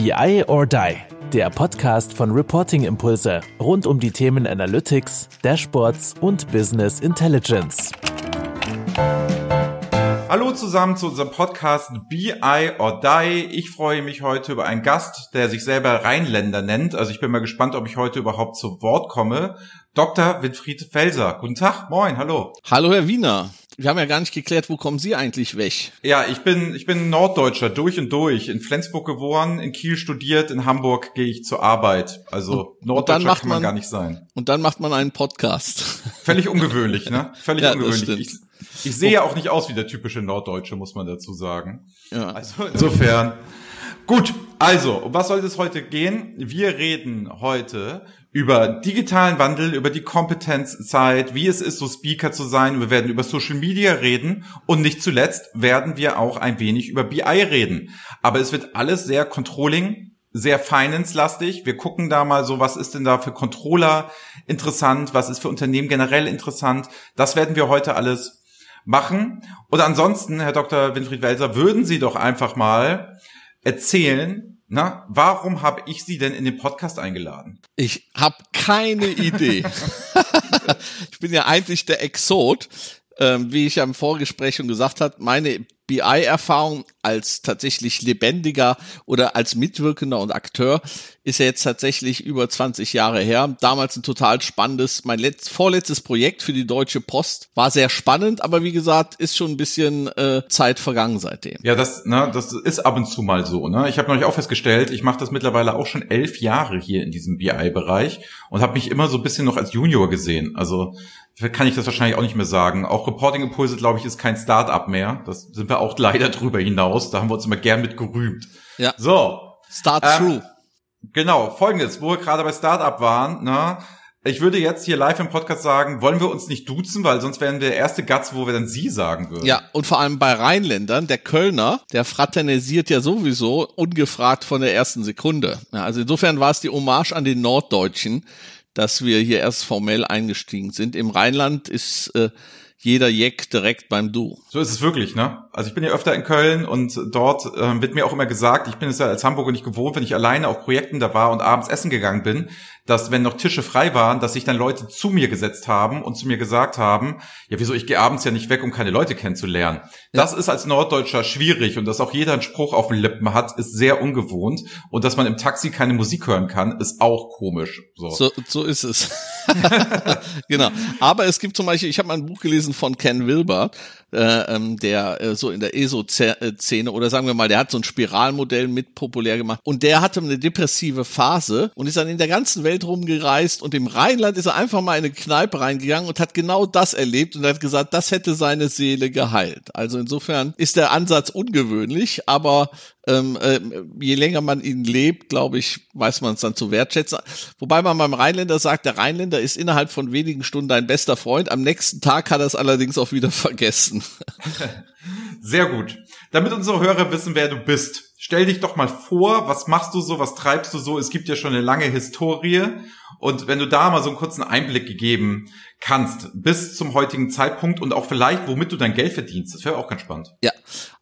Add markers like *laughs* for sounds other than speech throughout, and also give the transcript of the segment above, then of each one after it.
BI or Die, der Podcast von Reporting Impulse rund um die Themen Analytics, Dashboards und Business Intelligence. Hallo zusammen zu unserem Podcast BI or Die. Ich freue mich heute über einen Gast, der sich selber Rheinländer nennt. Also ich bin mal gespannt, ob ich heute überhaupt zu Wort komme. Dr. Winfried Felser. Guten Tag, moin, hallo. Hallo, Herr Wiener. Wir haben ja gar nicht geklärt, wo kommen Sie eigentlich weg? Ja, ich bin, ich bin Norddeutscher, durch und durch. In Flensburg geboren, in Kiel studiert, in Hamburg gehe ich zur Arbeit. Also und, Norddeutscher und kann man, man, gar nicht sein. Und dann macht man einen Podcast. Völlig ungewöhnlich, ne? Völlig ja, ungewöhnlich. Ich, ich sehe ja auch nicht aus wie der typische Norddeutsche, muss man dazu sagen. Ja. Also insofern. Gut, also, um was soll es heute gehen? Wir reden heute über digitalen Wandel, über die Kompetenzzeit, wie es ist, so Speaker zu sein. Wir werden über Social Media reden und nicht zuletzt werden wir auch ein wenig über BI reden. Aber es wird alles sehr Controlling, sehr Finance-lastig. Wir gucken da mal so, was ist denn da für Controller interessant, was ist für Unternehmen generell interessant. Das werden wir heute alles machen. Und ansonsten, Herr Dr. Winfried Welser, würden Sie doch einfach mal erzählen, na, warum habe ich Sie denn in den Podcast eingeladen? Ich habe keine Idee. *laughs* ich bin ja eigentlich der Exot, ähm, wie ich ja im Vorgespräch schon gesagt habe. Meine BI-Erfahrung als tatsächlich lebendiger oder als Mitwirkender und Akteur ist ja jetzt tatsächlich über 20 Jahre her. Damals ein total spannendes, mein letzt, vorletztes Projekt für die Deutsche Post war sehr spannend, aber wie gesagt, ist schon ein bisschen äh, Zeit vergangen seitdem. Ja, das, ne, das ist ab und zu mal so. Ne? Ich habe neulich auch festgestellt, ich mache das mittlerweile auch schon elf Jahre hier in diesem BI-Bereich und habe mich immer so ein bisschen noch als Junior gesehen. Also kann ich das wahrscheinlich auch nicht mehr sagen. Auch Reporting Impulse, glaube ich, ist kein Start-up mehr. Das sind wir auch *laughs* leider drüber hinaus. Da haben wir uns immer gern mit gerühmt. Ja. So. Start ähm, through. Genau, folgendes, wo wir gerade bei Startup waren, ne? Ich würde jetzt hier live im Podcast sagen, wollen wir uns nicht duzen, weil sonst wären wir der erste Gatz, wo wir dann Sie sagen würden. Ja, und vor allem bei Rheinländern, der Kölner, der fraternisiert ja sowieso ungefragt von der ersten Sekunde. Ja, also insofern war es die Hommage an den Norddeutschen, dass wir hier erst formell eingestiegen sind. Im Rheinland ist äh, jeder Jeck direkt beim Du. So ist es wirklich, ne? Also ich bin ja öfter in Köln und dort äh, wird mir auch immer gesagt, ich bin es ja als Hamburger nicht gewohnt, wenn ich alleine auf Projekten da war und abends essen gegangen bin, dass wenn noch Tische frei waren, dass sich dann Leute zu mir gesetzt haben und zu mir gesagt haben, ja, wieso, ich gehe abends ja nicht weg, um keine Leute kennenzulernen. Ja. Das ist als Norddeutscher schwierig und dass auch jeder einen Spruch auf den Lippen hat, ist sehr ungewohnt. Und dass man im Taxi keine Musik hören kann, ist auch komisch. So, so, so ist es. *laughs* genau. Aber es gibt zum Beispiel, ich habe mal ein Buch gelesen von Ken Wilber, äh, ähm, der äh, so in der ESO-Szene oder sagen wir mal, der hat so ein Spiralmodell mit populär gemacht und der hatte eine depressive Phase und ist dann in der ganzen Welt rumgereist und im Rheinland ist er einfach mal in eine Kneipe reingegangen und hat genau das erlebt und hat gesagt, das hätte seine Seele geheilt. Also insofern ist der Ansatz ungewöhnlich, aber ähm, äh, je länger man ihn lebt, glaube ich, weiß man es dann zu wertschätzen. Wobei man beim Rheinländer sagt, der Rheinländer ist innerhalb von wenigen Stunden dein bester Freund. Am nächsten Tag hat er es allerdings auch wieder *laughs* vergessen. *laughs* Sehr gut. Damit unsere Hörer wissen, wer du bist. Stell dich doch mal vor, was machst du so, was treibst du so? Es gibt ja schon eine lange Historie. Und wenn du da mal so einen kurzen Einblick gegeben kannst, bis zum heutigen Zeitpunkt und auch vielleicht, womit du dein Geld verdienst, das wäre auch ganz spannend. Ja,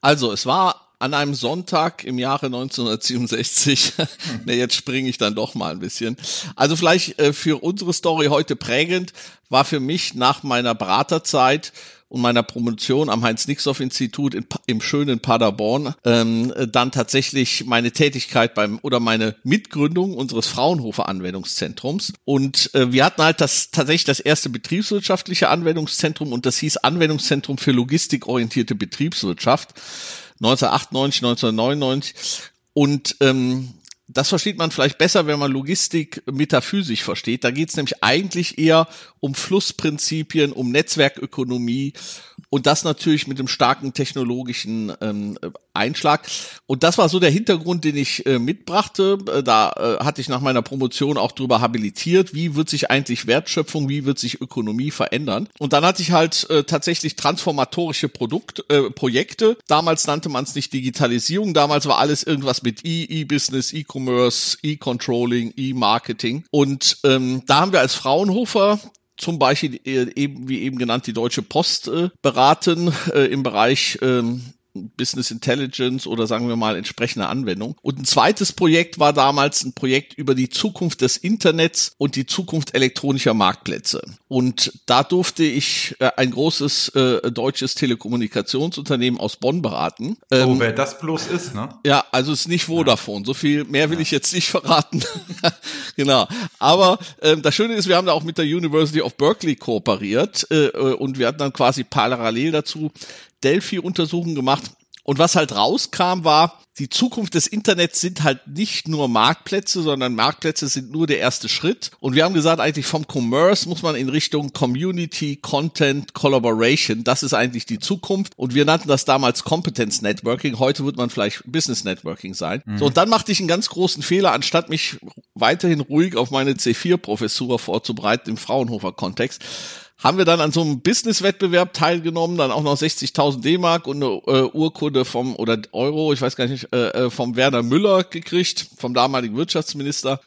also es war an einem Sonntag im Jahre 1967. *laughs* ne, jetzt springe ich dann doch mal ein bisschen. Also vielleicht äh, für unsere Story heute prägend war für mich nach meiner Beraterzeit und meiner Promotion am Heinz-Nixdorf-Institut im schönen Paderborn ähm, dann tatsächlich meine Tätigkeit beim oder meine Mitgründung unseres Fraunhofer Anwendungszentrums. Und äh, wir hatten halt das tatsächlich das erste betriebswirtschaftliche Anwendungszentrum und das hieß Anwendungszentrum für logistikorientierte Betriebswirtschaft. 1998, 1999. Und ähm, das versteht man vielleicht besser, wenn man Logistik metaphysisch versteht. Da geht es nämlich eigentlich eher um Flussprinzipien, um Netzwerkökonomie und das natürlich mit einem starken technologischen ähm, Einschlag. Und das war so der Hintergrund, den ich äh, mitbrachte. Äh, da äh, hatte ich nach meiner Promotion auch drüber habilitiert, wie wird sich eigentlich Wertschöpfung, wie wird sich Ökonomie verändern. Und dann hatte ich halt äh, tatsächlich transformatorische Produkt, äh, Projekte. Damals nannte man es nicht Digitalisierung, damals war alles irgendwas mit E, E-Business, E-Commerce, E-Controlling, E-Marketing. Und ähm, da haben wir als Fraunhofer zum Beispiel äh, eben wie eben genannt die Deutsche Post äh, beraten äh, im Bereich ähm, Business Intelligence oder sagen wir mal entsprechende Anwendung. Und ein zweites Projekt war damals ein Projekt über die Zukunft des Internets und die Zukunft elektronischer Marktplätze. Und da durfte ich äh, ein großes äh, deutsches Telekommunikationsunternehmen aus Bonn beraten. Oh, ähm, oh, wer das bloß ist, ne? Ja, also es ist nicht Vodafone. So viel mehr will ja. ich jetzt nicht verraten. *laughs* genau. Aber ähm, das Schöne ist, wir haben da auch mit der University of Berkeley kooperiert äh, äh und wir hatten dann quasi parallel dazu Delphi-Untersuchungen gemacht. Und was halt rauskam, war, die Zukunft des Internets sind halt nicht nur Marktplätze, sondern Marktplätze sind nur der erste Schritt. Und wir haben gesagt, eigentlich vom Commerce muss man in Richtung Community, Content, Collaboration. Das ist eigentlich die Zukunft. Und wir nannten das damals Competence Networking. Heute wird man vielleicht Business Networking sein. Mhm. So, und dann machte ich einen ganz großen Fehler, anstatt mich weiterhin ruhig auf meine C4-Professur vorzubereiten im Fraunhofer-Kontext haben wir dann an so einem Business-Wettbewerb teilgenommen, dann auch noch 60.000 D-Mark und eine äh, Urkunde vom, oder Euro, ich weiß gar nicht, äh, äh, vom Werner Müller gekriegt, vom damaligen Wirtschaftsminister.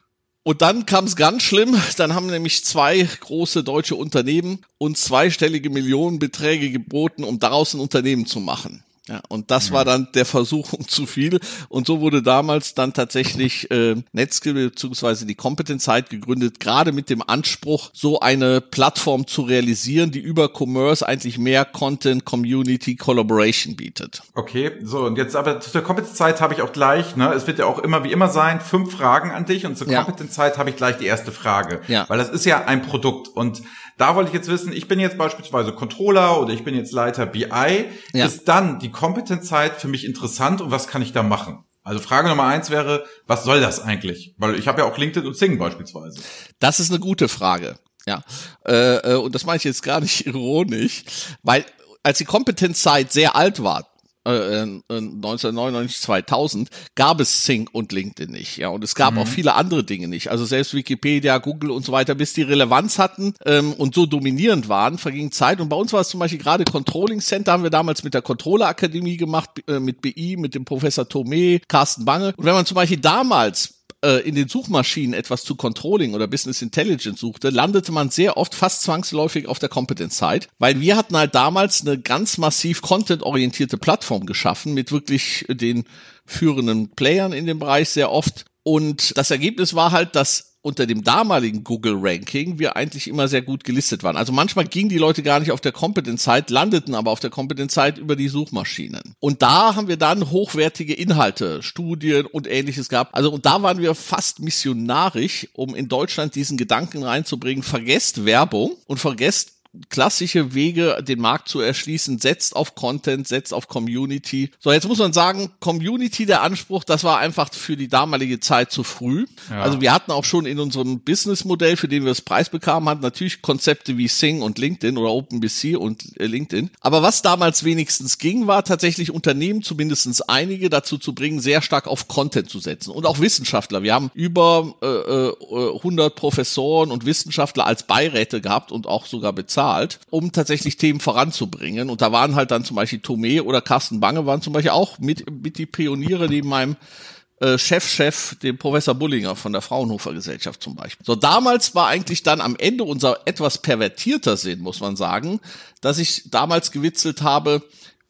Und dann kam es ganz schlimm. Dann haben nämlich zwei große deutsche Unternehmen uns zweistellige Millionenbeträge geboten, um daraus ein Unternehmen zu machen. Ja, und das war dann der Versuchung zu viel. Und so wurde damals dann tatsächlich äh, Netzskill bzw. die Kompetenzheit gegründet, gerade mit dem Anspruch, so eine Plattform zu realisieren, die über Commerce eigentlich mehr Content, Community, Collaboration bietet. Okay, so und jetzt aber zur Kompetenzheit habe ich auch gleich, ne, es wird ja auch immer wie immer sein, fünf Fragen an dich und zur ja. Kompetenzheit habe ich gleich die erste Frage. Ja. Weil das ist ja ein Produkt und da wollte ich jetzt wissen, ich bin jetzt beispielsweise Controller oder ich bin jetzt Leiter BI. Ja. Ist dann die Kompetenzzeit für mich interessant und was kann ich da machen? Also Frage Nummer eins wäre, was soll das eigentlich? Weil ich habe ja auch LinkedIn und Sing beispielsweise. Das ist eine gute Frage. Ja, äh, äh und das meine ich jetzt gar nicht *laughs* ironisch, weil als die Kompetenzzeit sehr alt war, 1999, äh, 2000 gab es Sync und LinkedIn nicht. Ja, und es gab mhm. auch viele andere Dinge nicht. Also selbst Wikipedia, Google und so weiter, bis die Relevanz hatten ähm, und so dominierend waren, verging Zeit. Und bei uns war es zum Beispiel gerade Controlling Center, haben wir damals mit der Controller Akademie gemacht, äh, mit BI, mit dem Professor Thome, Carsten Bange. Und wenn man zum Beispiel damals äh, in den Suchmaschinen etwas zu Controlling oder Business Intelligence suchte, landete man sehr oft fast zwangsläufig auf der Competence Side, weil wir hatten halt damals eine ganz massiv content-orientierte Plattform geschaffen mit wirklich den führenden Playern in dem Bereich sehr oft. Und das Ergebnis war halt, dass unter dem damaligen Google-Ranking wir eigentlich immer sehr gut gelistet waren. Also manchmal gingen die Leute gar nicht auf der Competence-Site, landeten aber auf der Competence-Site über die Suchmaschinen. Und da haben wir dann hochwertige Inhalte, Studien und ähnliches gehabt. Also und da waren wir fast missionarisch, um in Deutschland diesen Gedanken reinzubringen, vergesst Werbung und vergesst klassische Wege, den Markt zu erschließen, setzt auf Content, setzt auf Community. So, jetzt muss man sagen, Community, der Anspruch, das war einfach für die damalige Zeit zu früh. Ja. Also wir hatten auch schon in unserem Businessmodell, für den wir das Preis bekamen, hatten natürlich Konzepte wie Sing und LinkedIn oder OpenBC und äh, LinkedIn. Aber was damals wenigstens ging, war tatsächlich Unternehmen, zumindestens einige, dazu zu bringen, sehr stark auf Content zu setzen. Und auch Wissenschaftler. Wir haben über äh, 100 äh, Professoren und Wissenschaftler als Beiräte gehabt und auch sogar bezahlt bezahlt, um tatsächlich Themen voranzubringen. Und da waren halt dann zum Beispiel Tomé oder Carsten Bange waren zum Beispiel auch mit, mit die Pioniere neben meinem äh, Chefchef, -Chef, dem Professor Bullinger von der Fraunhofer Gesellschaft zum Beispiel. So, damals war eigentlich dann am Ende unser etwas pervertierter Sinn, muss man sagen, dass ich damals gewitzelt habe,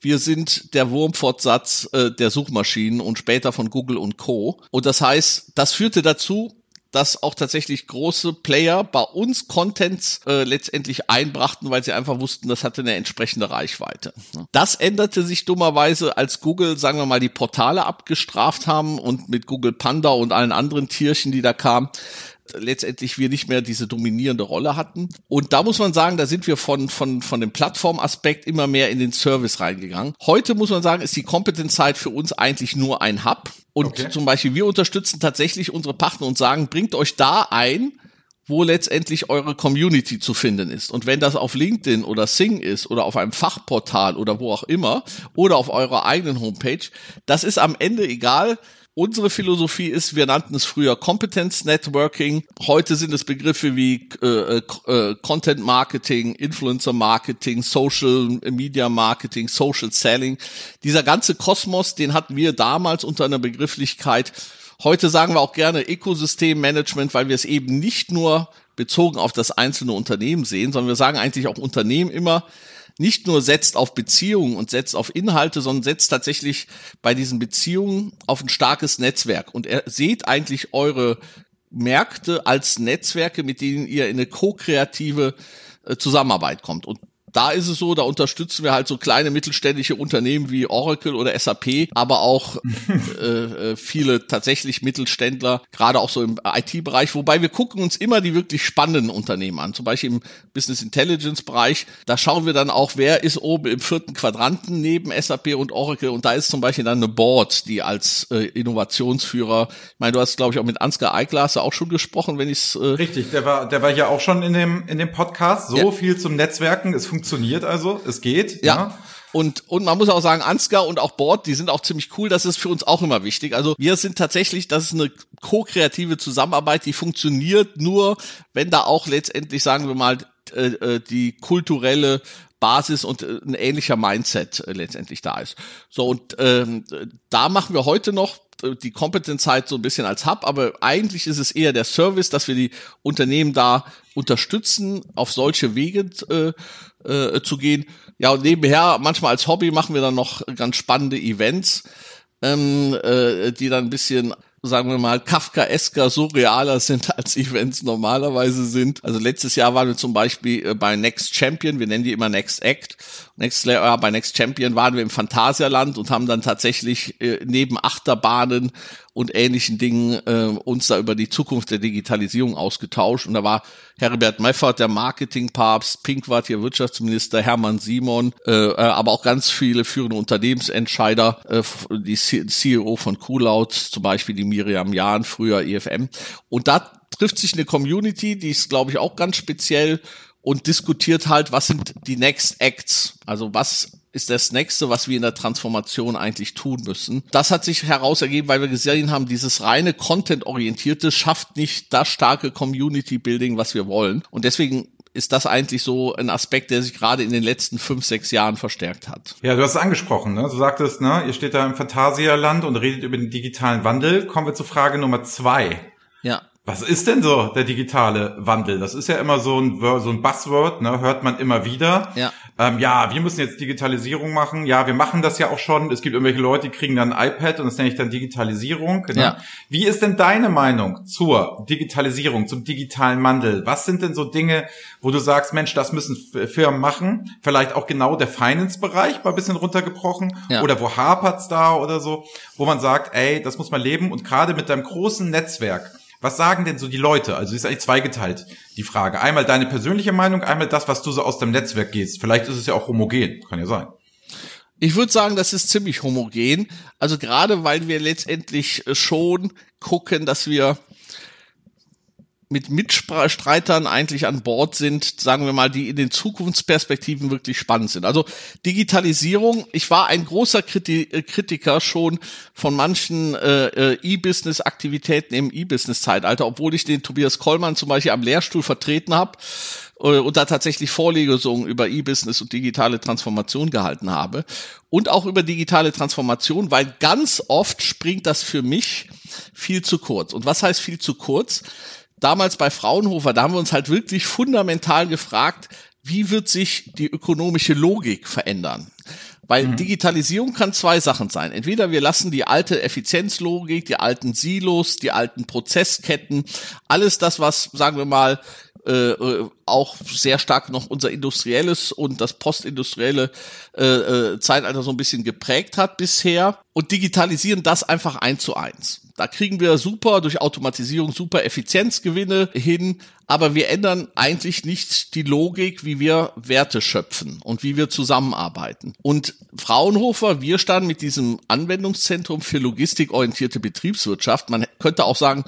wir sind der Wurmfortsatz äh, der Suchmaschinen und später von Google und Co. Und das heißt, das führte dazu, dass auch tatsächlich große Player bei uns Contents äh, letztendlich einbrachten, weil sie einfach wussten, das hatte eine entsprechende Reichweite. Das änderte sich dummerweise, als Google, sagen wir mal, die Portale abgestraft haben und mit Google Panda und allen anderen Tierchen, die da kamen, letztendlich wir nicht mehr diese dominierende Rolle hatten. Und da muss man sagen, da sind wir von, von, von dem Plattformaspekt immer mehr in den Service reingegangen. Heute muss man sagen, ist die Kompetenzzeit für uns eigentlich nur ein Hub. Und okay. zum Beispiel, wir unterstützen tatsächlich unsere Partner und sagen, bringt euch da ein, wo letztendlich eure Community zu finden ist. Und wenn das auf LinkedIn oder Sing ist oder auf einem Fachportal oder wo auch immer oder auf eurer eigenen Homepage, das ist am Ende egal. Unsere Philosophie ist, wir nannten es früher Competence Networking. Heute sind es Begriffe wie äh, äh, Content Marketing, Influencer Marketing, Social Media Marketing, Social Selling. Dieser ganze Kosmos, den hatten wir damals unter einer Begrifflichkeit. Heute sagen wir auch gerne Ökosystemmanagement, weil wir es eben nicht nur bezogen auf das einzelne Unternehmen sehen, sondern wir sagen eigentlich auch Unternehmen immer, nicht nur setzt auf Beziehungen und setzt auf Inhalte, sondern setzt tatsächlich bei diesen Beziehungen auf ein starkes Netzwerk. Und er seht eigentlich eure Märkte als Netzwerke, mit denen ihr in eine ko-kreative äh, Zusammenarbeit kommt. Und da ist es so, da unterstützen wir halt so kleine mittelständische Unternehmen wie Oracle oder SAP, aber auch *laughs* äh, äh, viele tatsächlich Mittelständler, gerade auch so im IT-Bereich, wobei wir gucken uns immer die wirklich spannenden Unternehmen an. Zum Beispiel im Business Intelligence-Bereich, da schauen wir dann auch, wer ist oben im vierten Quadranten neben SAP und Oracle und da ist zum Beispiel dann eine Board, die als äh, Innovationsführer, ich meine, du hast glaube ich auch mit Ansgar Eiglas auch schon gesprochen, wenn ich es äh Richtig, der war, der war ja auch schon in dem in dem Podcast. So ja. viel zum Netzwerken. Es funktioniert also, es geht. Ja. ja. Und, und man muss auch sagen, Ansgar und auch Bord, die sind auch ziemlich cool. Das ist für uns auch immer wichtig. Also wir sind tatsächlich, das ist eine ko-kreative Zusammenarbeit, die funktioniert nur, wenn da auch letztendlich, sagen wir mal, äh, äh, die kulturelle Basis und äh, ein ähnlicher Mindset letztendlich da ist. So, und ähm, da machen wir heute noch die Kompetenzzeit so ein bisschen als Hub, aber eigentlich ist es eher der Service, dass wir die Unternehmen da unterstützen, auf solche Wege äh, äh, zu gehen. Ja, und nebenher, manchmal als Hobby machen wir dann noch ganz spannende Events, ähm, äh, die dann ein bisschen sagen wir mal, Kafkaesker, surrealer sind, als Events normalerweise sind. Also letztes Jahr waren wir zum Beispiel äh, bei Next Champion, wir nennen die immer Next Act. Next Layer, bei Next Champion waren wir im Phantasialand und haben dann tatsächlich äh, neben Achterbahnen und ähnlichen Dingen äh, uns da über die Zukunft der Digitalisierung ausgetauscht. Und da war Herbert Meffert, der Marketingpapst, Pinkwart, hier Wirtschaftsminister, Hermann Simon, äh, äh, aber auch ganz viele führende Unternehmensentscheider, äh, die CEO von Coolout, zum Beispiel die Miriam Jahn, früher EFM. Und da trifft sich eine Community, die ist, glaube ich, auch ganz speziell und diskutiert halt, was sind die Next Acts? Also was ist das nächste, was wir in der Transformation eigentlich tun müssen. Das hat sich heraus ergeben, weil wir gesehen haben, dieses reine Content-orientierte schafft nicht das starke Community-Building, was wir wollen. Und deswegen ist das eigentlich so ein Aspekt, der sich gerade in den letzten fünf, sechs Jahren verstärkt hat. Ja, du hast es angesprochen, ne? Du sagtest, ne, ihr steht da im Phantasialand und redet über den digitalen Wandel. Kommen wir zu Frage Nummer zwei. Was ist denn so der digitale Wandel? Das ist ja immer so ein, so ein Buzzword, ne? hört man immer wieder. Ja. Ähm, ja, wir müssen jetzt Digitalisierung machen. Ja, wir machen das ja auch schon. Es gibt irgendwelche Leute, die kriegen dann ein iPad und das nenne ich dann Digitalisierung. Ne? Ja. Wie ist denn deine Meinung zur Digitalisierung, zum digitalen Wandel? Was sind denn so Dinge, wo du sagst, Mensch, das müssen Firmen machen? Vielleicht auch genau der Finance-Bereich mal ein bisschen runtergebrochen. Ja. Oder wo hapert's da oder so, wo man sagt, ey, das muss man leben. Und gerade mit deinem großen Netzwerk, was sagen denn so die Leute? Also ist eigentlich zweigeteilt, die Frage. Einmal deine persönliche Meinung, einmal das, was du so aus dem Netzwerk gehst. Vielleicht ist es ja auch homogen, kann ja sein. Ich würde sagen, das ist ziemlich homogen. Also gerade weil wir letztendlich schon gucken, dass wir mit Mitstreitern eigentlich an Bord sind, sagen wir mal, die in den Zukunftsperspektiven wirklich spannend sind. Also Digitalisierung, ich war ein großer äh, Kritiker schon von manchen äh, äh, E-Business-Aktivitäten im E-Business-Zeitalter, obwohl ich den Tobias Kollmann zum Beispiel am Lehrstuhl vertreten habe äh, und da tatsächlich Vorlesungen über E-Business und digitale Transformation gehalten habe und auch über digitale Transformation, weil ganz oft springt das für mich viel zu kurz. Und was heißt viel zu kurz? Damals bei Fraunhofer, da haben wir uns halt wirklich fundamental gefragt, wie wird sich die ökonomische Logik verändern? Weil mhm. Digitalisierung kann zwei Sachen sein. Entweder wir lassen die alte Effizienzlogik, die alten Silos, die alten Prozessketten, alles das, was, sagen wir mal, äh, äh, auch sehr stark noch unser industrielles und das postindustrielle äh, äh, Zeitalter so ein bisschen geprägt hat bisher und digitalisieren das einfach eins zu eins. Da kriegen wir super durch Automatisierung super Effizienzgewinne hin, aber wir ändern eigentlich nicht die Logik, wie wir Werte schöpfen und wie wir zusammenarbeiten. Und Fraunhofer, wir standen mit diesem Anwendungszentrum für logistikorientierte Betriebswirtschaft, man könnte auch sagen,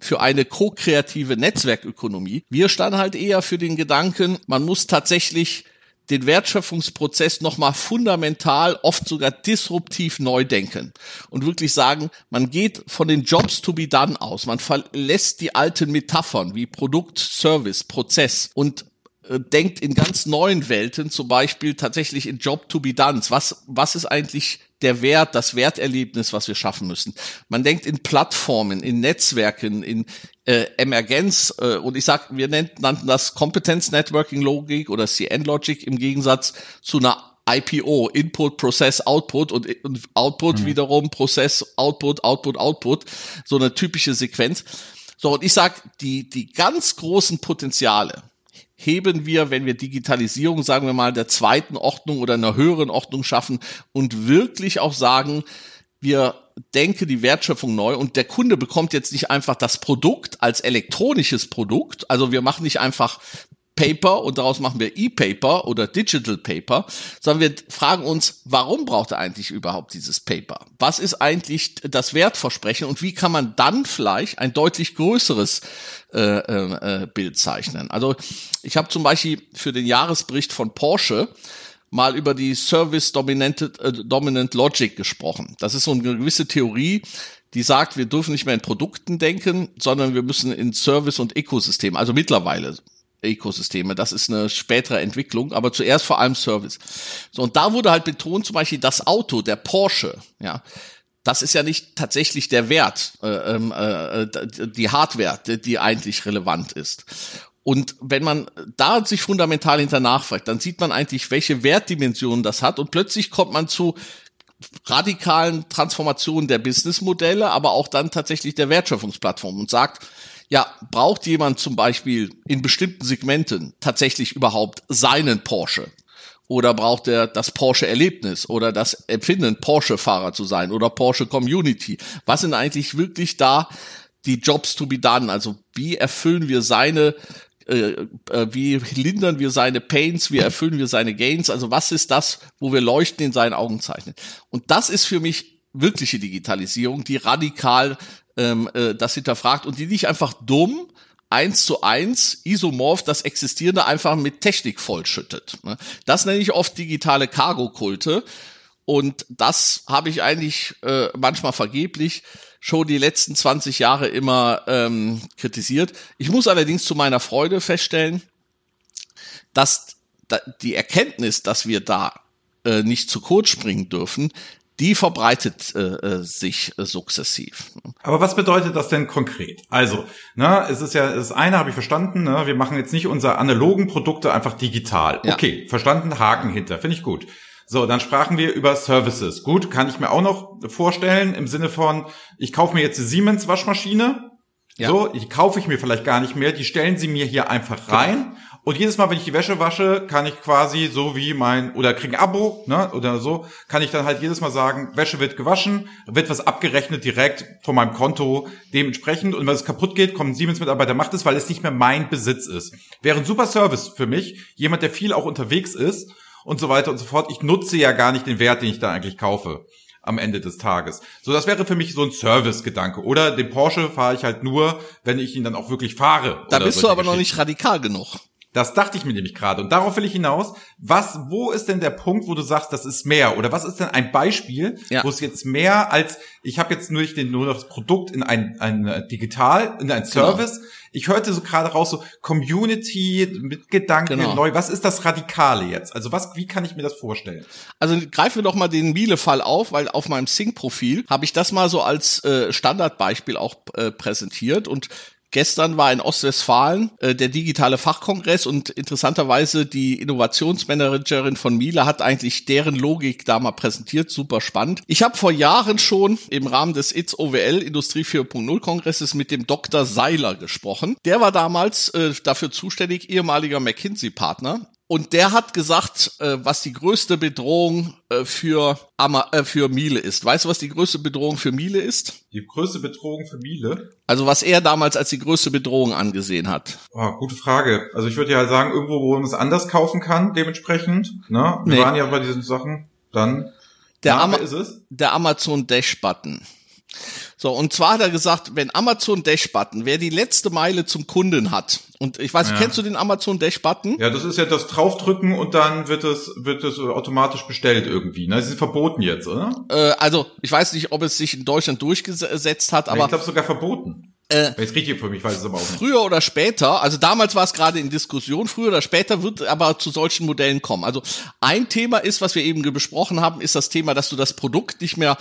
für eine ko-kreative Netzwerkökonomie. Wir standen halt eher für den Gedanken, man muss tatsächlich den Wertschöpfungsprozess nochmal fundamental, oft sogar disruptiv neu denken und wirklich sagen, man geht von den Jobs to be done aus, man verlässt die alten Metaphern wie Produkt, Service, Prozess und äh, denkt in ganz neuen Welten, zum Beispiel tatsächlich in Job to be done. Was, was ist eigentlich der Wert, das Werterlebnis, was wir schaffen müssen. Man denkt in Plattformen, in Netzwerken, in äh, Emergenz äh, und ich sag, wir nannten das Competence Networking Logik oder CN Logic im Gegensatz zu einer IPO, Input, Process, Output und, und Output mhm. wiederum, Prozess, Output, Output, Output, so eine typische Sequenz. So, und ich sag, die, die ganz großen Potenziale heben wir, wenn wir Digitalisierung, sagen wir mal, der zweiten Ordnung oder einer höheren Ordnung schaffen und wirklich auch sagen, wir denken die Wertschöpfung neu und der Kunde bekommt jetzt nicht einfach das Produkt als elektronisches Produkt. Also wir machen nicht einfach Paper und daraus machen wir E-Paper oder Digital Paper, sondern wir fragen uns, warum braucht er eigentlich überhaupt dieses Paper? Was ist eigentlich das Wertversprechen und wie kann man dann vielleicht ein deutlich größeres äh, äh, Bild zeichnen? Also ich habe zum Beispiel für den Jahresbericht von Porsche mal über die Service Dominant, äh, Dominant Logic gesprochen. Das ist so eine gewisse Theorie, die sagt, wir dürfen nicht mehr in Produkten denken, sondern wir müssen in Service und Ökosystem, also mittlerweile Ökosysteme. Das ist eine spätere Entwicklung, aber zuerst vor allem Service. So, und da wurde halt betont, zum Beispiel das Auto, der Porsche, ja, das ist ja nicht tatsächlich der Wert, äh, ähm, äh, die Hardware, die, eigentlich relevant ist. Und wenn man da sich fundamental hinter nachfragt, dann sieht man eigentlich, welche Wertdimensionen das hat und plötzlich kommt man zu radikalen Transformationen der Businessmodelle, aber auch dann tatsächlich der Wertschöpfungsplattform und sagt, ja, braucht jemand zum Beispiel in bestimmten Segmenten tatsächlich überhaupt seinen Porsche? Oder braucht er das Porsche-Erlebnis oder das Empfinden, Porsche-Fahrer zu sein oder Porsche-Community? Was sind eigentlich wirklich da die Jobs to be done? Also wie erfüllen wir seine äh, äh, wie lindern wir seine Pains, wie erfüllen wir seine Gains, also was ist das, wo wir Leuchten in seinen Augen zeichnen. Und das ist für mich wirkliche Digitalisierung, die radikal ähm, äh, das hinterfragt und die nicht einfach dumm eins zu eins isomorph das Existierende einfach mit Technik vollschüttet. Ne? Das nenne ich oft digitale Cargo-Kulte. Und das habe ich eigentlich äh, manchmal vergeblich schon die letzten 20 Jahre immer ähm, kritisiert. Ich muss allerdings zu meiner Freude feststellen, dass die Erkenntnis, dass wir da äh, nicht zu kurz springen dürfen, die verbreitet äh, äh, sich äh, sukzessiv. Aber was bedeutet das denn konkret? Also, ne, es ist ja das eine habe ich verstanden. Ne, wir machen jetzt nicht unsere analogen Produkte einfach digital. Ja. Okay, verstanden. Haken hinter, finde ich gut. So, dann sprachen wir über Services. Gut, kann ich mir auch noch vorstellen im Sinne von, ich kaufe mir jetzt eine Siemens Waschmaschine. Ja. So, die kaufe ich mir vielleicht gar nicht mehr. Die stellen sie mir hier einfach rein. Und jedes Mal, wenn ich die Wäsche wasche, kann ich quasi so wie mein, oder krieg ein Abo, ne, oder so, kann ich dann halt jedes Mal sagen, Wäsche wird gewaschen, wird was abgerechnet direkt von meinem Konto dementsprechend. Und wenn es kaputt geht, kommt ein Siemens-Mitarbeiter, macht es, weil es nicht mehr mein Besitz ist. Wäre ein super Service für mich. Jemand, der viel auch unterwegs ist und so weiter und so fort. Ich nutze ja gar nicht den Wert, den ich da eigentlich kaufe am Ende des Tages. So, das wäre für mich so ein Service-Gedanke. Oder den Porsche fahre ich halt nur, wenn ich ihn dann auch wirklich fahre. Da bist du aber noch nicht radikal genug. Das dachte ich mir nämlich gerade. Und darauf will ich hinaus. Was, wo ist denn der Punkt, wo du sagst, das ist mehr? Oder was ist denn ein Beispiel, ja. wo es jetzt mehr als, ich habe jetzt nur, den, nur das Produkt in ein, ein äh, Digital, in ein genau. Service. Genau. Ich hörte so gerade raus, so Community mit Gedanken genau. neu. Was ist das Radikale jetzt? Also was, wie kann ich mir das vorstellen? Also greifen wir doch mal den Miele-Fall auf, weil auf meinem Sync-Profil habe ich das mal so als äh, Standardbeispiel auch äh, präsentiert und Gestern war in Ostwestfalen äh, der digitale Fachkongress und interessanterweise die Innovationsmanagerin von Miele hat eigentlich deren Logik da mal präsentiert, super spannend. Ich habe vor Jahren schon im Rahmen des ITS OWL Industrie 4.0 Kongresses mit dem Dr. Seiler gesprochen. Der war damals äh, dafür zuständig, ehemaliger McKinsey-Partner und der hat gesagt, äh, was die größte Bedrohung äh, für, Ama äh, für Miele ist. Weißt du, was die größte Bedrohung für Miele ist? Die größte Bedrohung für Miele? Also was er damals als die größte Bedrohung angesehen hat. Oh, gute Frage. Also ich würde ja sagen, irgendwo, wo man es anders kaufen kann, dementsprechend. Ne? Wir nee. waren ja bei diesen Sachen. Dann. Der, es? der Amazon Dash Button. So, und zwar hat er gesagt, wenn Amazon Dash Button, wer die letzte Meile zum Kunden hat, und ich weiß, ja. kennst du den Amazon Dash Button? Ja, das ist ja das draufdrücken und dann wird es, wird es automatisch bestellt irgendwie. Ne? Das ist verboten jetzt, oder? Äh, also, ich weiß nicht, ob es sich in Deutschland durchgesetzt hat, aber. Ich glaube sogar verboten. Äh, es richtig für mich weiß, es aber auch nicht. Früher oder später, also damals war es gerade in Diskussion, früher oder später wird aber zu solchen Modellen kommen. Also ein Thema ist, was wir eben besprochen haben, ist das Thema, dass du das Produkt nicht mehr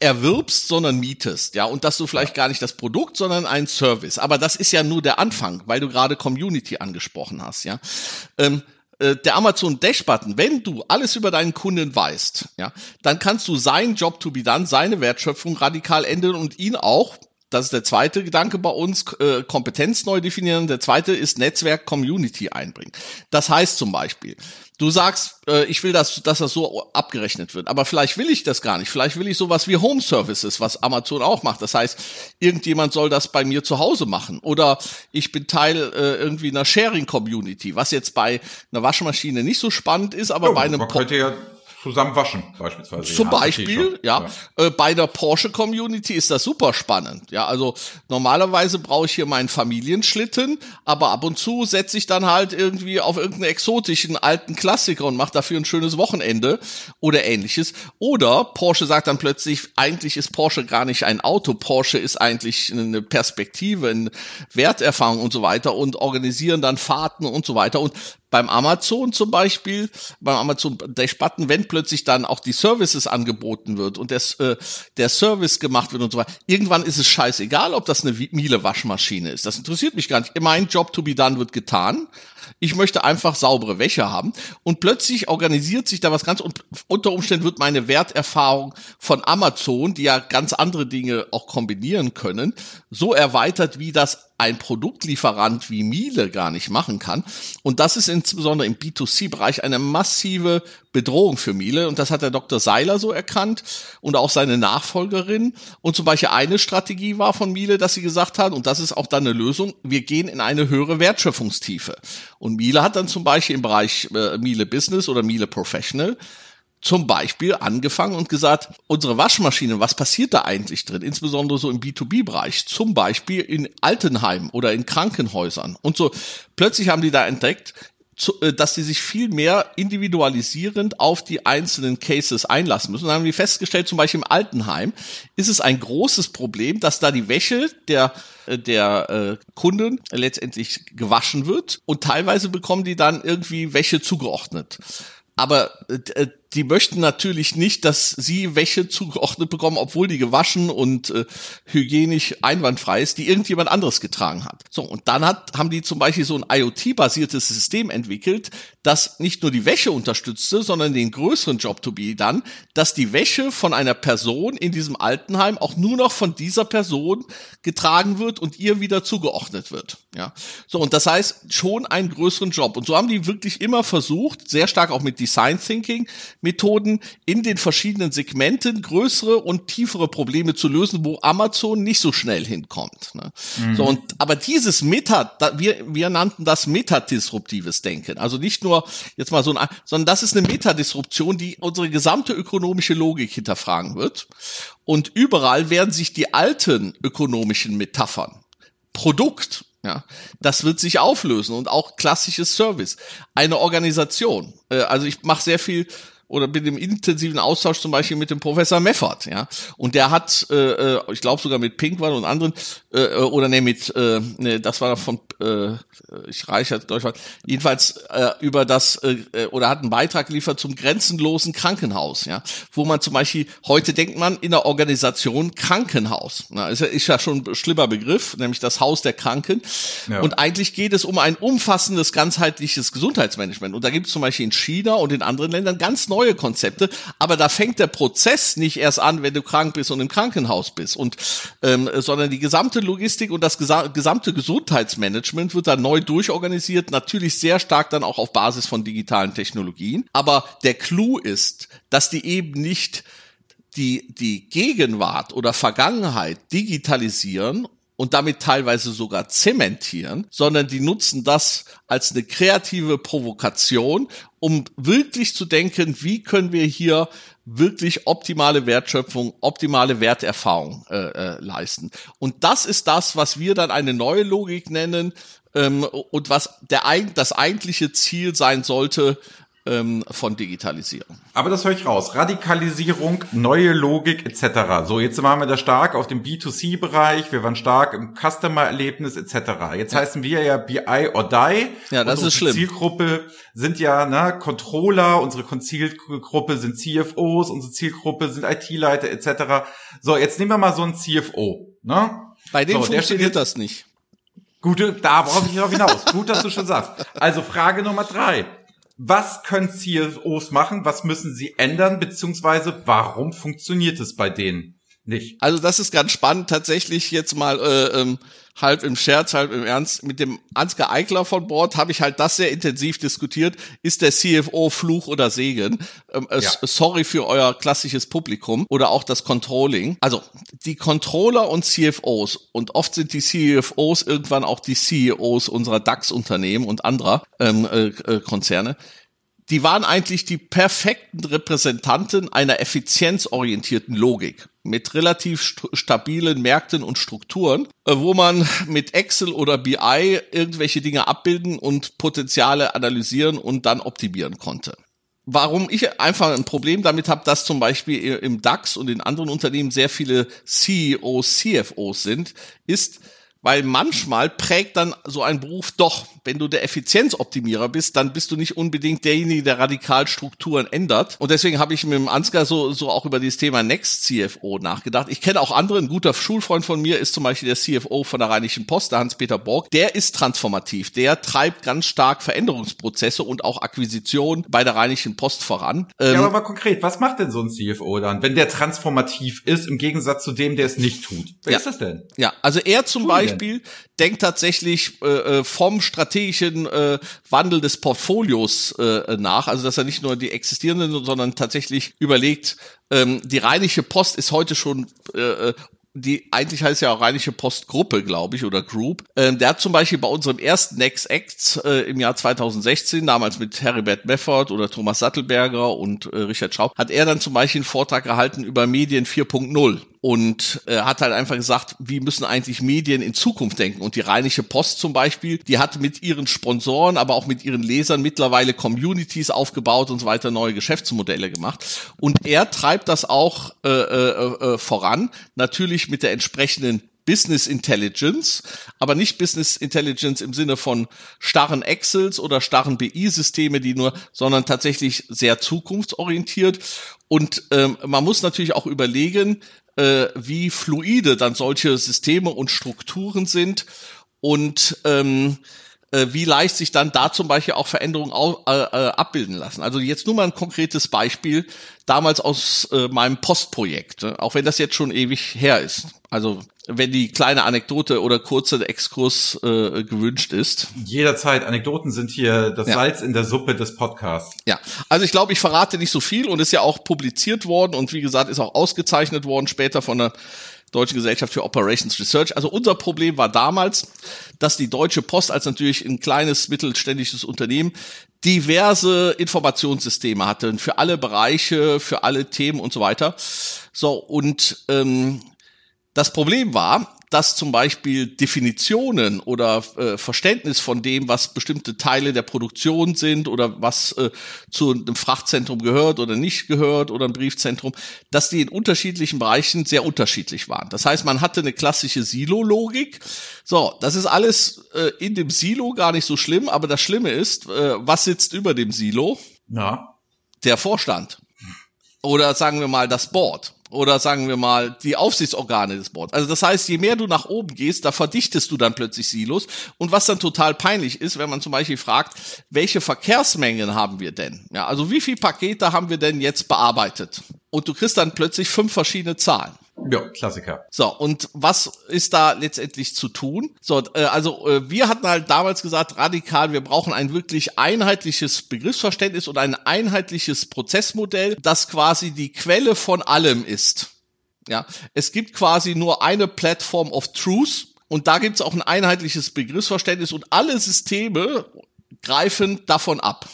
erwirbst, sondern mietest, ja, und dass du vielleicht gar nicht das Produkt, sondern ein Service. Aber das ist ja nur der Anfang, weil du gerade Community angesprochen hast, ja. Ähm, äh, der Amazon Dash Button, wenn du alles über deinen Kunden weißt, ja, dann kannst du seinen Job to be done, seine Wertschöpfung radikal ändern und ihn auch das ist der zweite Gedanke bei uns, äh, Kompetenz neu definieren. Der zweite ist Netzwerk Community einbringen. Das heißt zum Beispiel, du sagst, äh, ich will, dass, dass das so abgerechnet wird, aber vielleicht will ich das gar nicht. Vielleicht will ich sowas wie Home Services, was Amazon auch macht. Das heißt, irgendjemand soll das bei mir zu Hause machen. Oder ich bin Teil äh, irgendwie einer Sharing Community, was jetzt bei einer Waschmaschine nicht so spannend ist, aber ja, bei einem man könnte ja zusammen waschen beispielsweise. Zum Beispiel, ja. ja. Äh, bei der Porsche Community ist das super spannend. Ja, also normalerweise brauche ich hier meinen Familienschlitten, aber ab und zu setze ich dann halt irgendwie auf irgendeinen exotischen alten Klassiker und mache dafür ein schönes Wochenende oder ähnliches. Oder Porsche sagt dann plötzlich, eigentlich ist Porsche gar nicht ein Auto, Porsche ist eigentlich eine Perspektive, eine Werterfahrung und so weiter und organisieren dann Fahrten und so weiter. Und beim Amazon zum Beispiel, beim Amazon Dash Button, wenn plötzlich dann auch die Services angeboten wird und der, äh, der Service gemacht wird und so weiter, irgendwann ist es scheißegal, ob das eine Miele Waschmaschine ist. Das interessiert mich gar nicht. Mein Job to be done wird getan. Ich möchte einfach saubere Wäsche haben. Und plötzlich organisiert sich da was ganz und unter Umständen wird meine Werterfahrung von Amazon, die ja ganz andere Dinge auch kombinieren können, so erweitert, wie das ein Produktlieferant wie Miele gar nicht machen kann. Und das ist insbesondere im B2C-Bereich eine massive Bedrohung für Miele. Und das hat der Dr. Seiler so erkannt und auch seine Nachfolgerin. Und zum Beispiel eine Strategie war von Miele, dass sie gesagt hat, und das ist auch dann eine Lösung, wir gehen in eine höhere Wertschöpfungstiefe. Und Miele hat dann zum Beispiel im Bereich äh, Miele Business oder Miele Professional zum Beispiel angefangen und gesagt, unsere Waschmaschine, was passiert da eigentlich drin? Insbesondere so im B2B-Bereich, zum Beispiel in Altenheimen oder in Krankenhäusern. Und so plötzlich haben die da entdeckt, äh, dass sie sich viel mehr individualisierend auf die einzelnen Cases einlassen müssen. Und dann haben die festgestellt, zum Beispiel im Altenheim ist es ein großes Problem, dass da die Wäsche der äh, der äh, Kunden letztendlich gewaschen wird und teilweise bekommen die dann irgendwie Wäsche zugeordnet. Aber äh, die möchten natürlich nicht, dass sie Wäsche zugeordnet bekommen, obwohl die gewaschen und äh, hygienisch einwandfrei ist, die irgendjemand anderes getragen hat. So, und dann hat, haben die zum Beispiel so ein IoT-basiertes System entwickelt, das nicht nur die Wäsche unterstützte, sondern den größeren Job to be dann, dass die Wäsche von einer Person in diesem Altenheim auch nur noch von dieser Person getragen wird und ihr wieder zugeordnet wird. Ja, so, und das heißt schon einen größeren Job. Und so haben die wirklich immer versucht, sehr stark auch mit Design Thinking, Methoden in den verschiedenen Segmenten größere und tiefere Probleme zu lösen, wo Amazon nicht so schnell hinkommt. Ne? Mhm. So, und, aber dieses Meta, da, wir, wir nannten das metadisruptives Denken. Also nicht nur jetzt mal so ein, sondern das ist eine Metadisruption, die unsere gesamte ökonomische Logik hinterfragen wird. Und überall werden sich die alten ökonomischen Metaphern, Produkt, ja, das wird sich auflösen und auch klassisches Service. Eine Organisation. Äh, also ich mache sehr viel oder bin im intensiven Austausch zum Beispiel mit dem Professor Meffert, ja. Und der hat, äh, äh ich glaube sogar mit Pinkwald und anderen, äh, äh, oder nee, mit, äh, das war von, äh, ich reiche Deutschland, jedenfalls äh, über das, äh, äh, oder hat einen Beitrag geliefert zum grenzenlosen Krankenhaus, ja. Wo man zum Beispiel, heute denkt man in der Organisation Krankenhaus. Na, ist, ja, ist ja schon ein schlimmer Begriff, nämlich das Haus der Kranken. Ja. Und eigentlich geht es um ein umfassendes, ganzheitliches Gesundheitsmanagement. Und da gibt es zum Beispiel in China und in anderen Ländern ganz neue neue Konzepte, aber da fängt der Prozess nicht erst an, wenn du krank bist und im Krankenhaus bist und ähm, sondern die gesamte Logistik und das gesamte Gesundheitsmanagement wird dann neu durchorganisiert, natürlich sehr stark dann auch auf Basis von digitalen Technologien. Aber der Clou ist, dass die eben nicht die, die Gegenwart oder Vergangenheit digitalisieren und damit teilweise sogar zementieren, sondern die nutzen das als eine kreative Provokation, um wirklich zu denken, wie können wir hier wirklich optimale Wertschöpfung, optimale Werterfahrung äh, äh, leisten. Und das ist das, was wir dann eine neue Logik nennen ähm, und was der das eigentliche Ziel sein sollte, ähm, von Digitalisierung. Aber das höre ich raus. Radikalisierung, neue Logik etc. So, jetzt waren wir da stark auf dem B2C-Bereich, wir waren stark im Customer-Erlebnis etc. Jetzt ja. heißen wir ja BI or Die. Ja, das ist schlimm. Zielgruppe sind ja ne, Controller, unsere Zielgruppe sind CFOs, unsere Zielgruppe sind IT-Leiter etc. So, jetzt nehmen wir mal so einen CFO. Ne? Bei dem so, funktioniert das nicht. Gute, da brauche ich noch hinaus. Gut, dass du schon sagst. Also Frage Nummer drei was können CFOs machen, was müssen sie ändern, beziehungsweise warum funktioniert es bei denen nicht? Also das ist ganz spannend, tatsächlich jetzt mal äh, ähm, halb im Scherz, halb im Ernst. Mit dem Ansgar Eichler von Bord habe ich halt das sehr intensiv diskutiert. Ist der CFO Fluch oder Segen? Ähm, äh, ja. Sorry für euer klassisches Publikum oder auch das Controlling. Also die Controller und CFOs und oft sind die CFOs irgendwann auch die CEOs unserer DAX-Unternehmen und anderer ähm, äh, äh, Konzerne die waren eigentlich die perfekten Repräsentanten einer effizienzorientierten Logik mit relativ st stabilen Märkten und Strukturen, äh, wo man mit Excel oder BI irgendwelche Dinge abbilden und Potenziale analysieren und dann optimieren konnte. Warum ich einfach ein Problem damit habe, dass zum Beispiel im DAX und in anderen Unternehmen sehr viele CEOs, CFOs sind, ist, weil manchmal prägt dann so ein Beruf doch, wenn du der Effizienzoptimierer bist, dann bist du nicht unbedingt derjenige, der radikal Strukturen ändert. Und deswegen habe ich mit dem Ansgar so, so auch über dieses Thema Next CFO nachgedacht. Ich kenne auch andere, ein guter Schulfreund von mir ist zum Beispiel der CFO von der Rheinischen Post, der Hans-Peter Borg. Der ist transformativ. Der treibt ganz stark Veränderungsprozesse und auch Akquisition bei der Rheinischen Post voran. Ja, aber ähm, mal konkret, was macht denn so ein CFO dann, wenn der transformativ ist, im Gegensatz zu dem, der es nicht tut? Wer ja. ist das denn? Ja, also er zum Beispiel Beispiel denkt tatsächlich äh, äh, vom strategischen äh, Wandel des Portfolios äh, nach. Also dass er nicht nur die existierenden, sondern tatsächlich überlegt, ähm, die Rheinische Post ist heute schon äh, äh die eigentlich heißt ja auch Rheinische Postgruppe, glaube ich, oder Group. Ähm, der hat zum Beispiel bei unserem ersten Next Acts äh, im Jahr 2016, damals mit Heribert Meffert oder Thomas Sattelberger und äh, Richard Schaub, hat er dann zum Beispiel einen Vortrag gehalten über Medien 4.0 und äh, hat halt einfach gesagt, wie müssen eigentlich Medien in Zukunft denken. Und die Rheinische Post zum Beispiel, die hat mit ihren Sponsoren, aber auch mit ihren Lesern mittlerweile Communities aufgebaut und so weiter, neue Geschäftsmodelle gemacht. Und er treibt das auch äh, äh, äh, voran, natürlich mit der entsprechenden Business Intelligence, aber nicht Business Intelligence im Sinne von starren Excels oder starren BI-Systeme, die nur, sondern tatsächlich sehr zukunftsorientiert. Und ähm, man muss natürlich auch überlegen, äh, wie fluide dann solche Systeme und Strukturen sind. Und ähm, äh, wie leicht sich dann da zum Beispiel auch Veränderungen au, äh, äh, abbilden lassen. Also jetzt nur mal ein konkretes Beispiel, damals aus äh, meinem Postprojekt, ne? auch wenn das jetzt schon ewig her ist. Also wenn die kleine Anekdote oder kurze Exkurs äh, gewünscht ist. Jederzeit. Anekdoten sind hier das ja. Salz in der Suppe des Podcasts. Ja, also ich glaube, ich verrate nicht so viel und ist ja auch publiziert worden und wie gesagt, ist auch ausgezeichnet worden später von der Deutschen Gesellschaft für Operations Research. Also unser Problem war damals, dass die Deutsche Post als natürlich ein kleines mittelständisches Unternehmen diverse Informationssysteme hatte für alle Bereiche, für alle Themen und so weiter. So und ähm, das Problem war, dass zum Beispiel Definitionen oder äh, Verständnis von dem, was bestimmte Teile der Produktion sind oder was äh, zu einem Frachtzentrum gehört oder nicht gehört oder ein Briefzentrum, dass die in unterschiedlichen Bereichen sehr unterschiedlich waren. Das heißt, man hatte eine klassische Silo-Logik. So, das ist alles äh, in dem Silo gar nicht so schlimm, aber das Schlimme ist, äh, was sitzt über dem Silo? Na? Der Vorstand. Oder sagen wir mal das Board oder sagen wir mal die Aufsichtsorgane des Boards. Also das heißt, je mehr du nach oben gehst, da verdichtest du dann plötzlich Silos. Und was dann total peinlich ist, wenn man zum Beispiel fragt, welche Verkehrsmengen haben wir denn? Ja, also wie viel Pakete haben wir denn jetzt bearbeitet? Und du kriegst dann plötzlich fünf verschiedene Zahlen. Ja, Klassiker. So, und was ist da letztendlich zu tun? So, äh, also äh, wir hatten halt damals gesagt, radikal, wir brauchen ein wirklich einheitliches Begriffsverständnis und ein einheitliches Prozessmodell, das quasi die Quelle von allem ist. Ja, es gibt quasi nur eine Platform of Truth und da gibt es auch ein einheitliches Begriffsverständnis und alle Systeme greifen davon ab.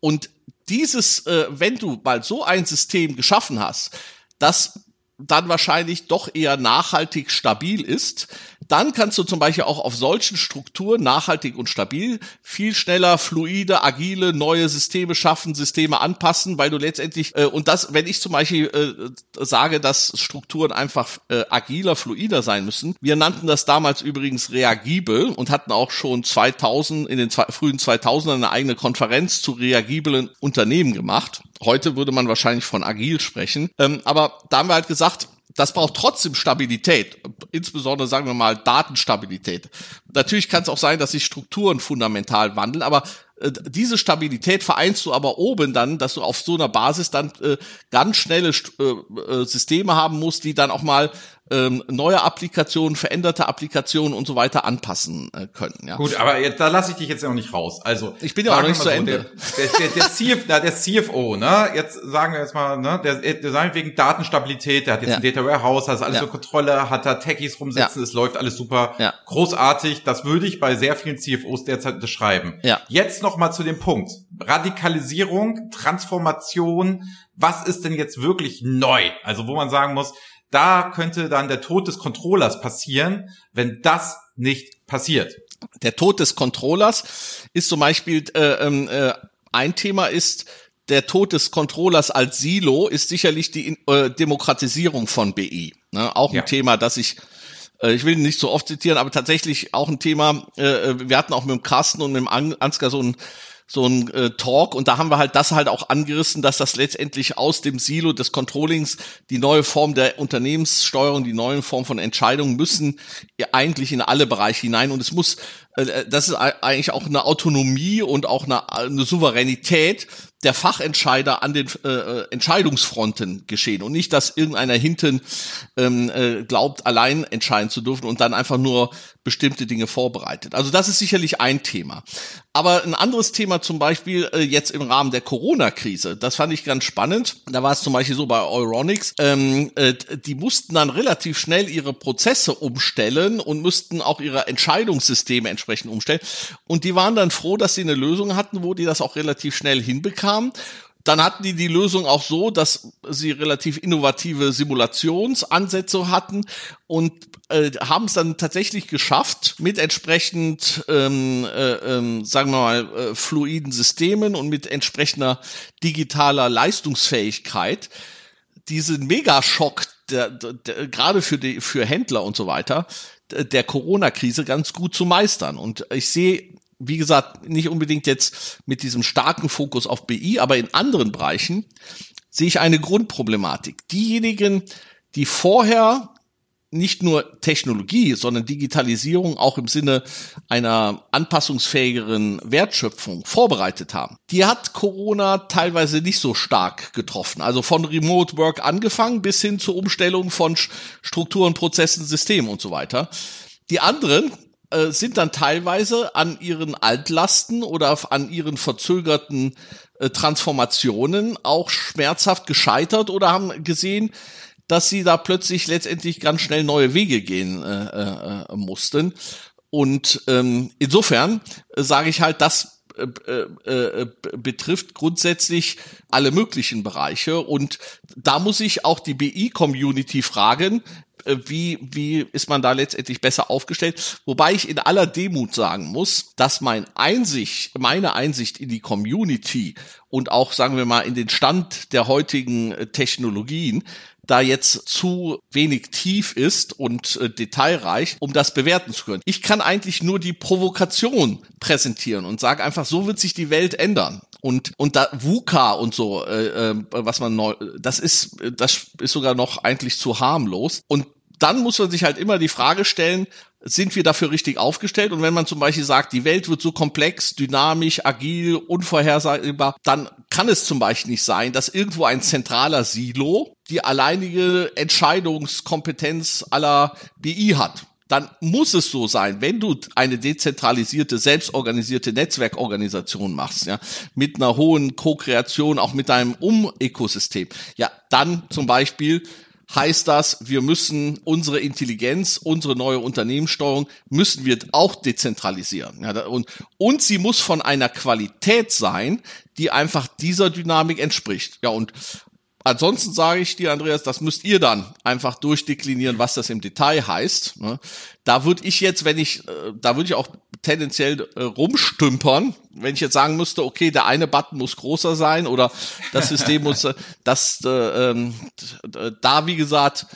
Und dieses, äh, wenn du mal so ein System geschaffen hast, das dann wahrscheinlich doch eher nachhaltig stabil ist, dann kannst du zum Beispiel auch auf solchen Strukturen nachhaltig und stabil viel schneller fluide, agile, neue Systeme schaffen, Systeme anpassen, weil du letztendlich, äh, und das, wenn ich zum Beispiel äh, sage, dass Strukturen einfach äh, agiler, fluider sein müssen, wir nannten das damals übrigens reagibel und hatten auch schon 2000, in den frühen 2000ern eine eigene Konferenz zu reagiblen Unternehmen gemacht. Heute würde man wahrscheinlich von agil sprechen. Ähm, aber da haben wir halt gesagt, das braucht trotzdem Stabilität, insbesondere sagen wir mal Datenstabilität. Natürlich kann es auch sein, dass sich Strukturen fundamental wandeln, aber äh, diese Stabilität vereinst du aber oben dann, dass du auf so einer Basis dann äh, ganz schnelle äh, äh, Systeme haben musst, die dann auch mal ähm, neue Applikationen, veränderte Applikationen und so weiter anpassen äh, können. Ja. Gut, aber jetzt, da lasse ich dich jetzt noch nicht raus. Also ich bin ja auch noch nicht zu so, Ende. Der, der, der, CF, na, der CFO, ne, jetzt sagen wir jetzt mal, ne, der, der sagt wegen Datenstabilität, der hat jetzt ja. ein Data Warehouse, hat alles ja. so Kontrolle, hat da Techies rumsitzen, ja. es läuft alles super, ja. großartig. Das würde ich bei sehr vielen CFOs derzeit unterschreiben. Ja. Jetzt noch mal zu dem Punkt: Radikalisierung, Transformation. Was ist denn jetzt wirklich neu? Also wo man sagen muss, da könnte dann der Tod des Controllers passieren, wenn das nicht passiert. Der Tod des Controllers ist zum Beispiel äh, ähm, äh, ein Thema ist, der Tod des Controllers als Silo ist sicherlich die äh, Demokratisierung von BI. Ne? Auch ein ja. Thema, das ich äh, ich will nicht so oft zitieren, aber tatsächlich auch ein Thema, äh, äh wir hatten auch mit dem Carsten und mit dem Ansgar so ein so ein äh, Talk. Und da haben wir halt das halt auch angerissen, dass das letztendlich aus dem Silo des Controllings die neue Form der Unternehmenssteuerung, die neue Form von Entscheidungen müssen eigentlich in alle Bereiche hinein. Und es muss das ist eigentlich auch eine Autonomie und auch eine, eine Souveränität der Fachentscheider an den äh, äh, Entscheidungsfronten geschehen und nicht, dass irgendeiner hinten ähm, äh, glaubt, allein entscheiden zu dürfen und dann einfach nur bestimmte Dinge vorbereitet. Also das ist sicherlich ein Thema. Aber ein anderes Thema zum Beispiel äh, jetzt im Rahmen der Corona-Krise, das fand ich ganz spannend. Da war es zum Beispiel so bei Euronics, ähm, äh, die mussten dann relativ schnell ihre Prozesse umstellen und müssten auch ihre Entscheidungssysteme entsprechend umstellen. Und die waren dann froh, dass sie eine Lösung hatten, wo die das auch relativ schnell hinbekamen. Dann hatten die die Lösung auch so, dass sie relativ innovative Simulationsansätze hatten und äh, haben es dann tatsächlich geschafft, mit entsprechend, ähm, äh, äh, sagen wir mal, äh, fluiden Systemen und mit entsprechender digitaler Leistungsfähigkeit diesen Megaschock, der, der, der, gerade für die für Händler und so weiter, der Corona-Krise ganz gut zu meistern. Und ich sehe, wie gesagt, nicht unbedingt jetzt mit diesem starken Fokus auf BI, aber in anderen Bereichen sehe ich eine Grundproblematik. Diejenigen, die vorher nicht nur Technologie, sondern Digitalisierung auch im Sinne einer anpassungsfähigeren Wertschöpfung vorbereitet haben. Die hat Corona teilweise nicht so stark getroffen. Also von Remote Work angefangen bis hin zur Umstellung von Strukturen, Prozessen, Systemen und so weiter. Die anderen äh, sind dann teilweise an ihren Altlasten oder an ihren verzögerten äh, Transformationen auch schmerzhaft gescheitert oder haben gesehen, dass sie da plötzlich letztendlich ganz schnell neue Wege gehen äh, äh, äh mussten. Und ähm, insofern äh, sage ich halt, das äh, äh, betrifft grundsätzlich alle möglichen Bereiche. Und da muss ich auch die BI-Community fragen, wie, wie ist man da letztendlich besser aufgestellt? Wobei ich in aller Demut sagen muss, dass mein Einsicht, meine Einsicht in die Community und auch, sagen wir mal, in den Stand der heutigen Technologien da jetzt zu wenig tief ist und äh, detailreich, um das bewerten zu können. Ich kann eigentlich nur die Provokation präsentieren und sage einfach, so wird sich die Welt ändern. Und, und da VUCA und so, äh, äh, was man neu, das ist, das ist sogar noch eigentlich zu harmlos. Und dann muss man sich halt immer die Frage stellen, sind wir dafür richtig aufgestellt? Und wenn man zum Beispiel sagt, die Welt wird so komplex, dynamisch, agil, unvorhersehbar, dann kann es zum Beispiel nicht sein, dass irgendwo ein zentraler Silo die alleinige Entscheidungskompetenz aller BI hat dann muss es so sein, wenn du eine dezentralisierte, selbstorganisierte Netzwerkorganisation machst, ja, mit einer hohen Co-Kreation, auch mit deinem Um-Ökosystem, ja, dann zum Beispiel heißt das, wir müssen unsere Intelligenz, unsere neue Unternehmenssteuerung, müssen wir auch dezentralisieren. Ja, und, und sie muss von einer Qualität sein, die einfach dieser Dynamik entspricht. Ja, und ansonsten sage ich dir, Andreas, das müsst ihr dann einfach durchdeklinieren, was das im Detail heißt. Ne? Da würde ich jetzt, wenn ich, äh, da würde ich auch tendenziell äh, rumstümpern, wenn ich jetzt sagen müsste, okay, der eine Button muss größer sein oder das System muss, äh, *laughs* das, äh, äh, da wie gesagt,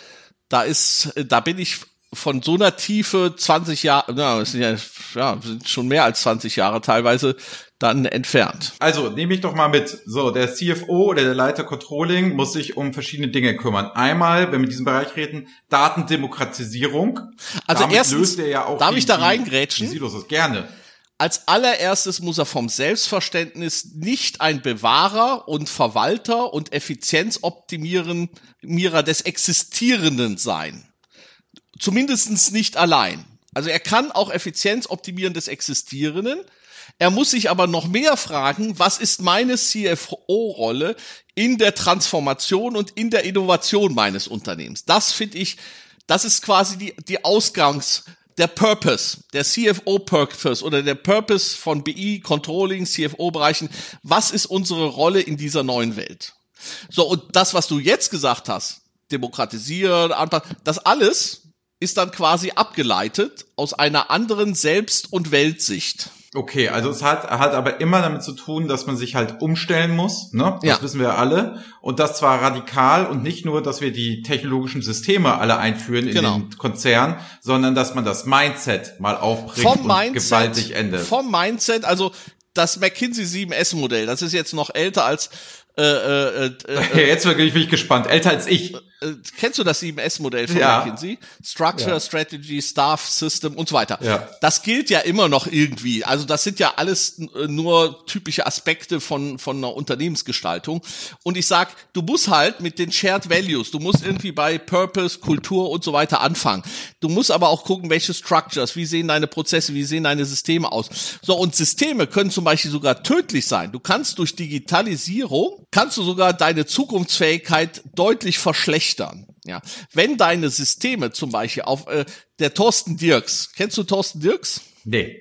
da ist, da bin ich von so einer Tiefe 20 Jahre, na, sind ja, ja sind schon mehr als 20 Jahre teilweise dann entfernt. Also nehme ich doch mal mit. So, der CFO oder der Leiter Controlling muss sich um verschiedene Dinge kümmern. Einmal, wenn wir in diesem Bereich reden, Datendemokratisierung. Also Damit erstens, löst er ja auch darf die, ich da reingrätschen? Die Silos gerne. Als allererstes muss er vom Selbstverständnis nicht ein Bewahrer und Verwalter und Effizienzoptimierer des Existierenden sein. Zumindestens nicht allein. Also er kann auch Effizienz optimieren des Existierenden. Er muss sich aber noch mehr fragen, was ist meine CFO-Rolle in der Transformation und in der Innovation meines Unternehmens? Das finde ich, das ist quasi die, die Ausgangs, der Purpose, der CFO-Purpose oder der Purpose von BI, Controlling, CFO-Bereichen. Was ist unsere Rolle in dieser neuen Welt? So, und das, was du jetzt gesagt hast, demokratisieren, das alles ist dann quasi abgeleitet aus einer anderen Selbst- und Weltsicht. Okay, also es hat, hat aber immer damit zu tun, dass man sich halt umstellen muss, ne? Das ja. wissen wir alle. Und das zwar radikal und nicht nur, dass wir die technologischen Systeme alle einführen in genau. den Konzern, sondern dass man das Mindset mal aufbringt vom und Mindset, gewaltig ändert. Vom Mindset, also das McKinsey 7S Modell, das ist jetzt noch älter als äh, äh, äh, *laughs* äh jetzt wirklich bin ich gespannt. Älter als ich. Äh, kennst du das 7S-Modell von ja. McKinsey? Structure, ja. Strategy, Staff, System und so weiter. Ja. Das gilt ja immer noch irgendwie. Also das sind ja alles äh, nur typische Aspekte von, von einer Unternehmensgestaltung. Und ich sag, du musst halt mit den Shared Values, du musst irgendwie bei Purpose, Kultur und so weiter anfangen. Du musst aber auch gucken, welche Structures, wie sehen deine Prozesse, wie sehen deine Systeme aus. So, und Systeme können zum Beispiel sogar tödlich sein. Du kannst durch Digitalisierung, kannst du sogar deine Zukunftsfähigkeit deutlich verschlechtern nüchtern. Ja, wenn deine Systeme zum Beispiel auf äh, der Thorsten Dirks, kennst du Thorsten Dirks? Nee.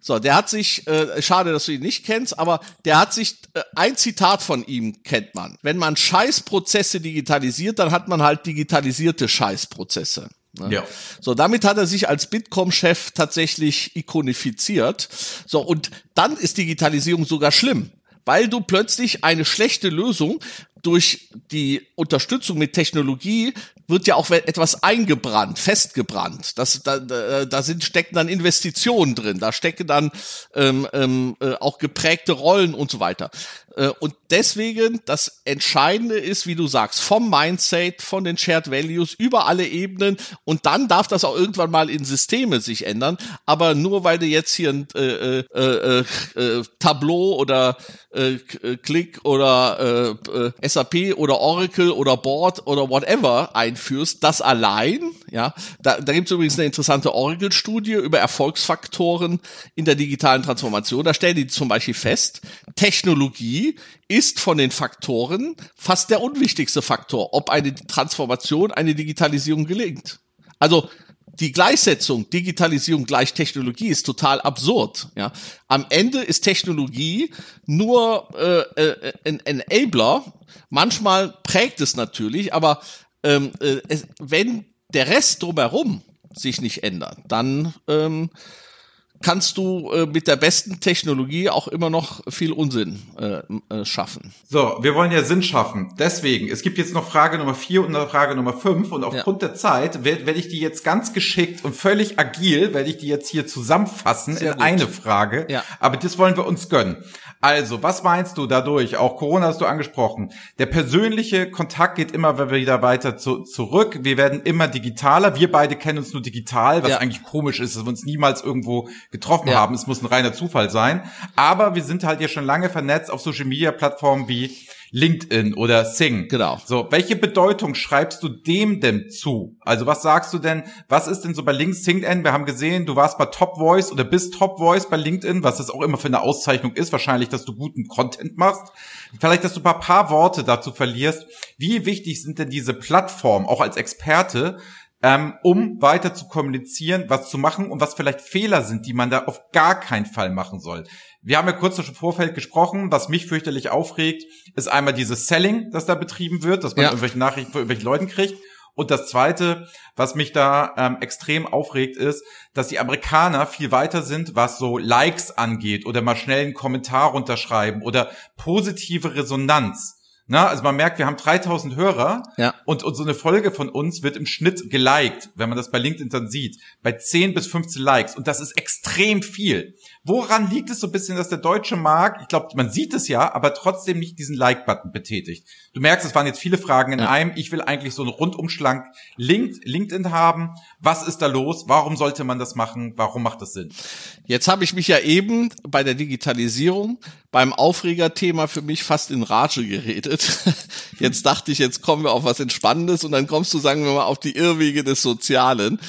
So, der hat sich, äh, schade, dass du ihn nicht kennst, aber der hat sich, äh, ein Zitat von ihm kennt man. Wenn man Scheißprozesse digitalisiert, dann hat man halt digitalisierte Scheißprozesse. Ne? Ja. So, damit hat er sich als Bitkom-Chef tatsächlich ikonifiziert. So, und dann ist Digitalisierung sogar schlimm weil du plötzlich eine schlechte Lösung durch die Unterstützung mit Technologie wird ja auch etwas eingebrannt, festgebrannt. Das, da, da, sind, stecken dann Investitionen drin, da stecken dann ähm, ähm, äh, auch geprägte Rollen und so weiter. Äh, und deswegen, das Entscheidende ist, wie du sagst, vom Mindset, von den Shared Values über alle Ebenen und dann darf das auch irgendwann mal in Systeme sich ändern. Aber nur weil du jetzt hier ein äh, äh, äh, äh, Tableau oder äh, Click oder äh, äh SAP oder Oracle oder Board oder whatever einführst, das allein, ja, da, da gibt es übrigens eine interessante Oracle-Studie über Erfolgsfaktoren in der digitalen Transformation. Da stellen die zum Beispiel fest, Technologie ist von den Faktoren fast der unwichtigste Faktor, ob eine Transformation, eine Digitalisierung gelingt. Also die Gleichsetzung Digitalisierung gleich Technologie ist total absurd. Ja, am Ende ist Technologie nur äh, äh, ein Enabler. Manchmal prägt es natürlich, aber ähm, äh, es, wenn der Rest drumherum sich nicht ändert, dann ähm, kannst du äh, mit der besten Technologie auch immer noch viel Unsinn äh, äh, schaffen. So, wir wollen ja Sinn schaffen. Deswegen, es gibt jetzt noch Frage Nummer vier und noch Frage Nummer fünf und aufgrund ja. der Zeit werde werd ich die jetzt ganz geschickt und völlig agil, werde ich die jetzt hier zusammenfassen Sehr in gut. eine Frage. Ja. Aber das wollen wir uns gönnen. Also, was meinst du dadurch? Auch Corona hast du angesprochen. Der persönliche Kontakt geht immer wieder weiter zu, zurück. Wir werden immer digitaler. Wir beide kennen uns nur digital, was ja. eigentlich komisch ist, dass wir uns niemals irgendwo getroffen ja. haben. Es muss ein reiner Zufall sein. Aber wir sind halt ja schon lange vernetzt auf Social Media Plattformen wie LinkedIn oder Sing. Genau. So, welche Bedeutung schreibst du dem denn zu? Also was sagst du denn, was ist denn so bei LinkedIn? Wir haben gesehen, du warst bei Top Voice oder bist Top Voice bei LinkedIn, was das auch immer für eine Auszeichnung ist. Wahrscheinlich, dass du guten Content machst. Vielleicht, dass du ein paar, paar Worte dazu verlierst. Wie wichtig sind denn diese Plattformen, auch als Experte, ähm, um weiter zu kommunizieren, was zu machen und was vielleicht Fehler sind, die man da auf gar keinen Fall machen soll. Wir haben ja kurz im Vorfeld gesprochen, was mich fürchterlich aufregt, ist einmal dieses Selling, das da betrieben wird, dass man ja. irgendwelche Nachrichten von irgendwelchen Leuten kriegt. Und das Zweite, was mich da ähm, extrem aufregt, ist, dass die Amerikaner viel weiter sind, was so Likes angeht oder mal schnell einen Kommentar runterschreiben oder positive Resonanz. Na, also man merkt, wir haben 3000 Hörer ja. und, und so eine Folge von uns wird im Schnitt geliked, wenn man das bei LinkedIn dann sieht, bei 10 bis 15 Likes und das ist extrem viel. Woran liegt es so ein bisschen, dass der deutsche Markt, ich glaube, man sieht es ja, aber trotzdem nicht diesen Like-Button betätigt? Du merkst, es waren jetzt viele Fragen in ja. einem. Ich will eigentlich so einen Rundumschlag LinkedIn haben. Was ist da los? Warum sollte man das machen? Warum macht das Sinn? Jetzt habe ich mich ja eben bei der Digitalisierung beim Aufregerthema für mich fast in Rage geredet. *laughs* Jetzt dachte ich, jetzt kommen wir auf was Entspannendes und dann kommst du, sagen wir mal, auf die Irrwege des Sozialen.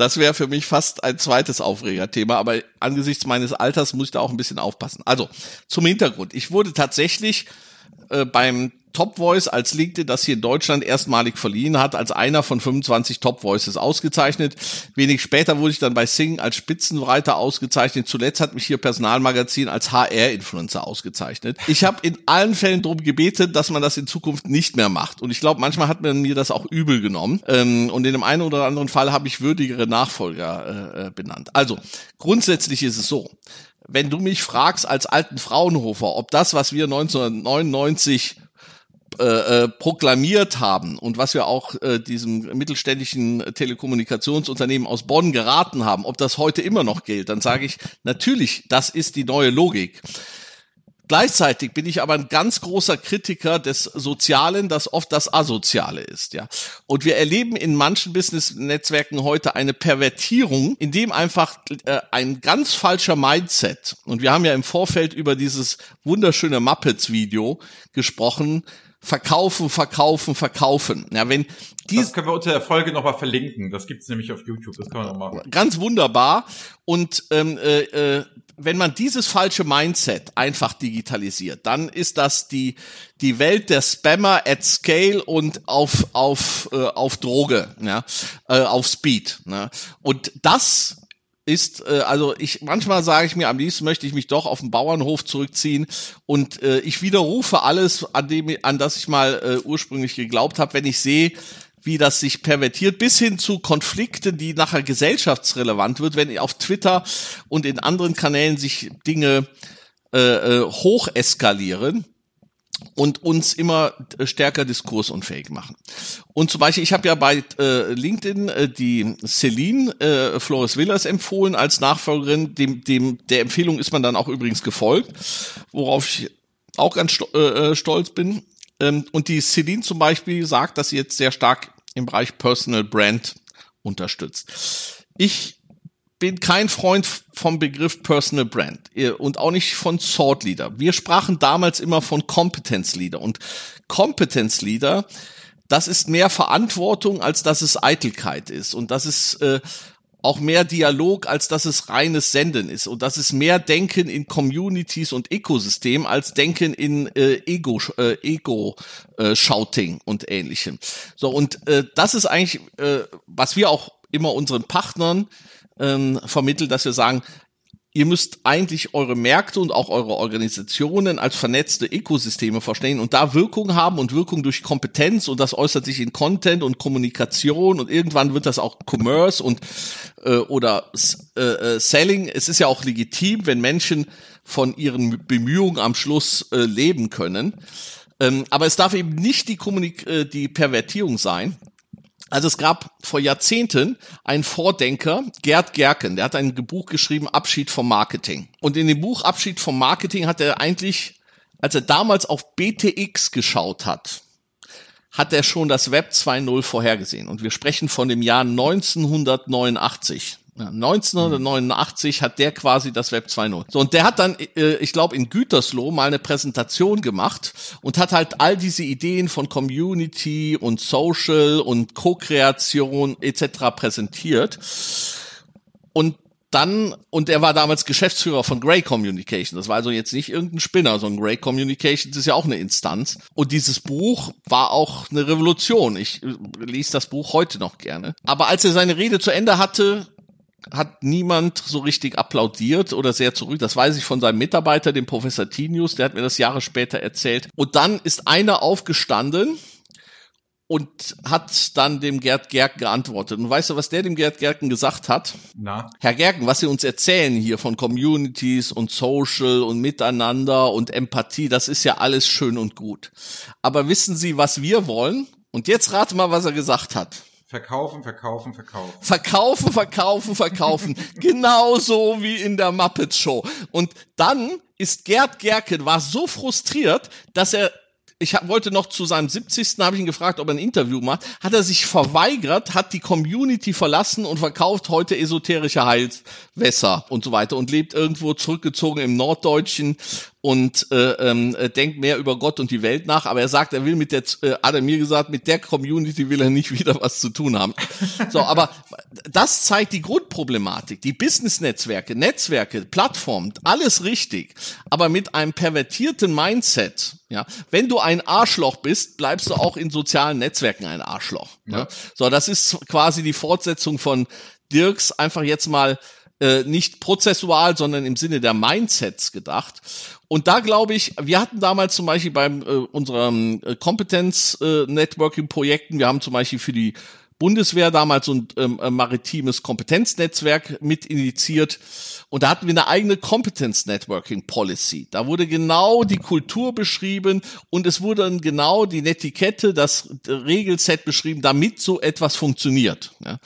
Das wäre für mich fast ein zweites Aufregerthema, aber angesichts meines Alters muss ich da auch ein bisschen aufpassen. Also zum Hintergrund. Ich wurde tatsächlich äh, beim Top Voice als LinkedIn das hier in Deutschland erstmalig verliehen hat, als einer von 25 Top Voices ausgezeichnet. Wenig später wurde ich dann bei Sing als Spitzenreiter ausgezeichnet. Zuletzt hat mich hier Personalmagazin als HR-Influencer ausgezeichnet. Ich habe in allen Fällen darum gebeten, dass man das in Zukunft nicht mehr macht. Und ich glaube, manchmal hat man mir das auch übel genommen. Ähm, und in dem einen oder anderen Fall habe ich würdigere Nachfolger äh, äh benannt. Also grundsätzlich ist es so wenn du mich fragst als alten Fraunhofer, ob das, was wir 1999 äh, äh, proklamiert haben und was wir auch äh, diesem mittelständischen Telekommunikationsunternehmen aus Bonn geraten haben, ob das heute immer noch gilt, dann sage ich natürlich, das ist die neue Logik. Gleichzeitig bin ich aber ein ganz großer Kritiker des Sozialen, das oft das Asoziale ist, ja. Und wir erleben in manchen Business-Netzwerken heute eine Pervertierung, in dem einfach äh, ein ganz falscher Mindset. Und wir haben ja im Vorfeld über dieses wunderschöne Muppets-Video gesprochen, verkaufen, verkaufen, verkaufen. Ja, wenn dies das können wir unter der Folge nochmal verlinken. Das gibt's nämlich auf YouTube. Das kann man noch machen. Ganz wunderbar. Und ähm, äh, äh, wenn man dieses falsche Mindset einfach digitalisiert, dann ist das die die Welt der Spammer at Scale und auf auf äh, auf Droge, ja, äh, auf Speed. Ne? Und das ist, äh, also ich manchmal sage ich mir, am liebsten möchte ich mich doch auf den Bauernhof zurückziehen. Und äh, ich widerrufe alles, an dem, an das ich mal äh, ursprünglich geglaubt habe, wenn ich sehe, wie das sich pervertiert, bis hin zu Konflikten, die nachher gesellschaftsrelevant wird, wenn auf Twitter und in anderen Kanälen sich Dinge äh, äh hoch eskalieren und uns immer äh, stärker diskursunfähig machen. Und zum Beispiel, ich habe ja bei äh, LinkedIn äh, die Celine äh, Flores Villas empfohlen als Nachfolgerin. Dem, dem, der Empfehlung ist man dann auch übrigens gefolgt, worauf ich auch ganz sto äh, äh, stolz bin. Ähm, und die Celine zum Beispiel sagt, dass sie jetzt sehr stark im Bereich Personal Brand unterstützt. Ich bin kein Freund vom Begriff Personal Brand und auch nicht von Thought Leader. Wir sprachen damals immer von Competence Leader und Competence Leader, das ist mehr Verantwortung, als dass es Eitelkeit ist und das ist äh, auch mehr Dialog, als dass es reines Senden ist. Und das ist mehr Denken in Communities und Ökosystem als Denken in äh, Ego, äh, Ego äh, Shouting und ähnlichem. So, und äh, das ist eigentlich, äh, was wir auch immer unseren Partnern ähm, vermittelt, dass wir sagen, ihr müsst eigentlich eure Märkte und auch eure Organisationen als vernetzte Ökosysteme verstehen und da Wirkung haben und Wirkung durch Kompetenz und das äußert sich in Content und Kommunikation und irgendwann wird das auch Commerce und äh, oder äh, äh, Selling. Es ist ja auch legitim, wenn Menschen von ihren Bemühungen am Schluss äh, leben können. Ähm, aber es darf eben nicht die, Kommunik äh, die Pervertierung sein, also es gab vor Jahrzehnten einen Vordenker, Gerd Gerken, der hat ein Buch geschrieben, Abschied vom Marketing. Und in dem Buch Abschied vom Marketing hat er eigentlich, als er damals auf BTX geschaut hat, hat er schon das Web 2.0 vorhergesehen. Und wir sprechen von dem Jahr 1989. 1989 hat der quasi das Web 2.0. So, und der hat dann, äh, ich glaube, in Gütersloh mal eine Präsentation gemacht und hat halt all diese Ideen von Community und Social und Co-Kreation etc. präsentiert. Und dann, und er war damals Geschäftsführer von Grey Communication. Das war also jetzt nicht irgendein Spinner, sondern Grey Communications ist ja auch eine Instanz. Und dieses Buch war auch eine Revolution. Ich äh, lese das Buch heute noch gerne. Aber als er seine Rede zu Ende hatte, hat niemand so richtig applaudiert oder sehr zurück. Das weiß ich von seinem Mitarbeiter, dem Professor Tinius, der hat mir das Jahre später erzählt. Und dann ist einer aufgestanden und hat dann dem Gerd Gerken geantwortet. Und weißt du, was der dem Gerd Gerken gesagt hat? Na? Herr Gerken, was Sie uns erzählen hier von Communities und Social und Miteinander und Empathie, das ist ja alles schön und gut. Aber wissen Sie, was wir wollen? Und jetzt rate mal, was er gesagt hat. Verkaufen, verkaufen, verkaufen. Verkaufen, verkaufen, verkaufen. *laughs* Genauso wie in der Muppets Show. Und dann ist Gerd Gerken war so frustriert, dass er ich hab, wollte noch zu seinem 70. habe ich ihn gefragt, ob er ein Interview macht. Hat er sich verweigert, hat die Community verlassen und verkauft heute esoterische Heilwässer und so weiter und lebt irgendwo zurückgezogen im Norddeutschen und äh, ähm, äh, denkt mehr über Gott und die Welt nach, aber er sagt, er will mit der, äh, hat er mir gesagt, mit der Community will er nicht *laughs* wieder was zu tun haben. So, aber das zeigt die Grundproblematik. Die Business-Netzwerke, Netzwerke, Plattformen, alles richtig, aber mit einem pervertierten Mindset. Ja, wenn du ein Arschloch bist, bleibst du auch in sozialen Netzwerken ein Arschloch. Ja. ja. So, das ist quasi die Fortsetzung von Dirks einfach jetzt mal äh, nicht prozessual, sondern im Sinne der Mindsets gedacht. Und da glaube ich, wir hatten damals zum Beispiel beim äh, unserem äh, Kompetenz-Networking-Projekten, wir haben zum Beispiel für die Bundeswehr damals so ein ähm, äh, maritimes Kompetenznetzwerk mit initiiert. Und da hatten wir eine eigene Competence Networking Policy. Da wurde genau die Kultur beschrieben und es wurde dann genau die Netiquette, das Regelset beschrieben, damit so etwas funktioniert. Ja.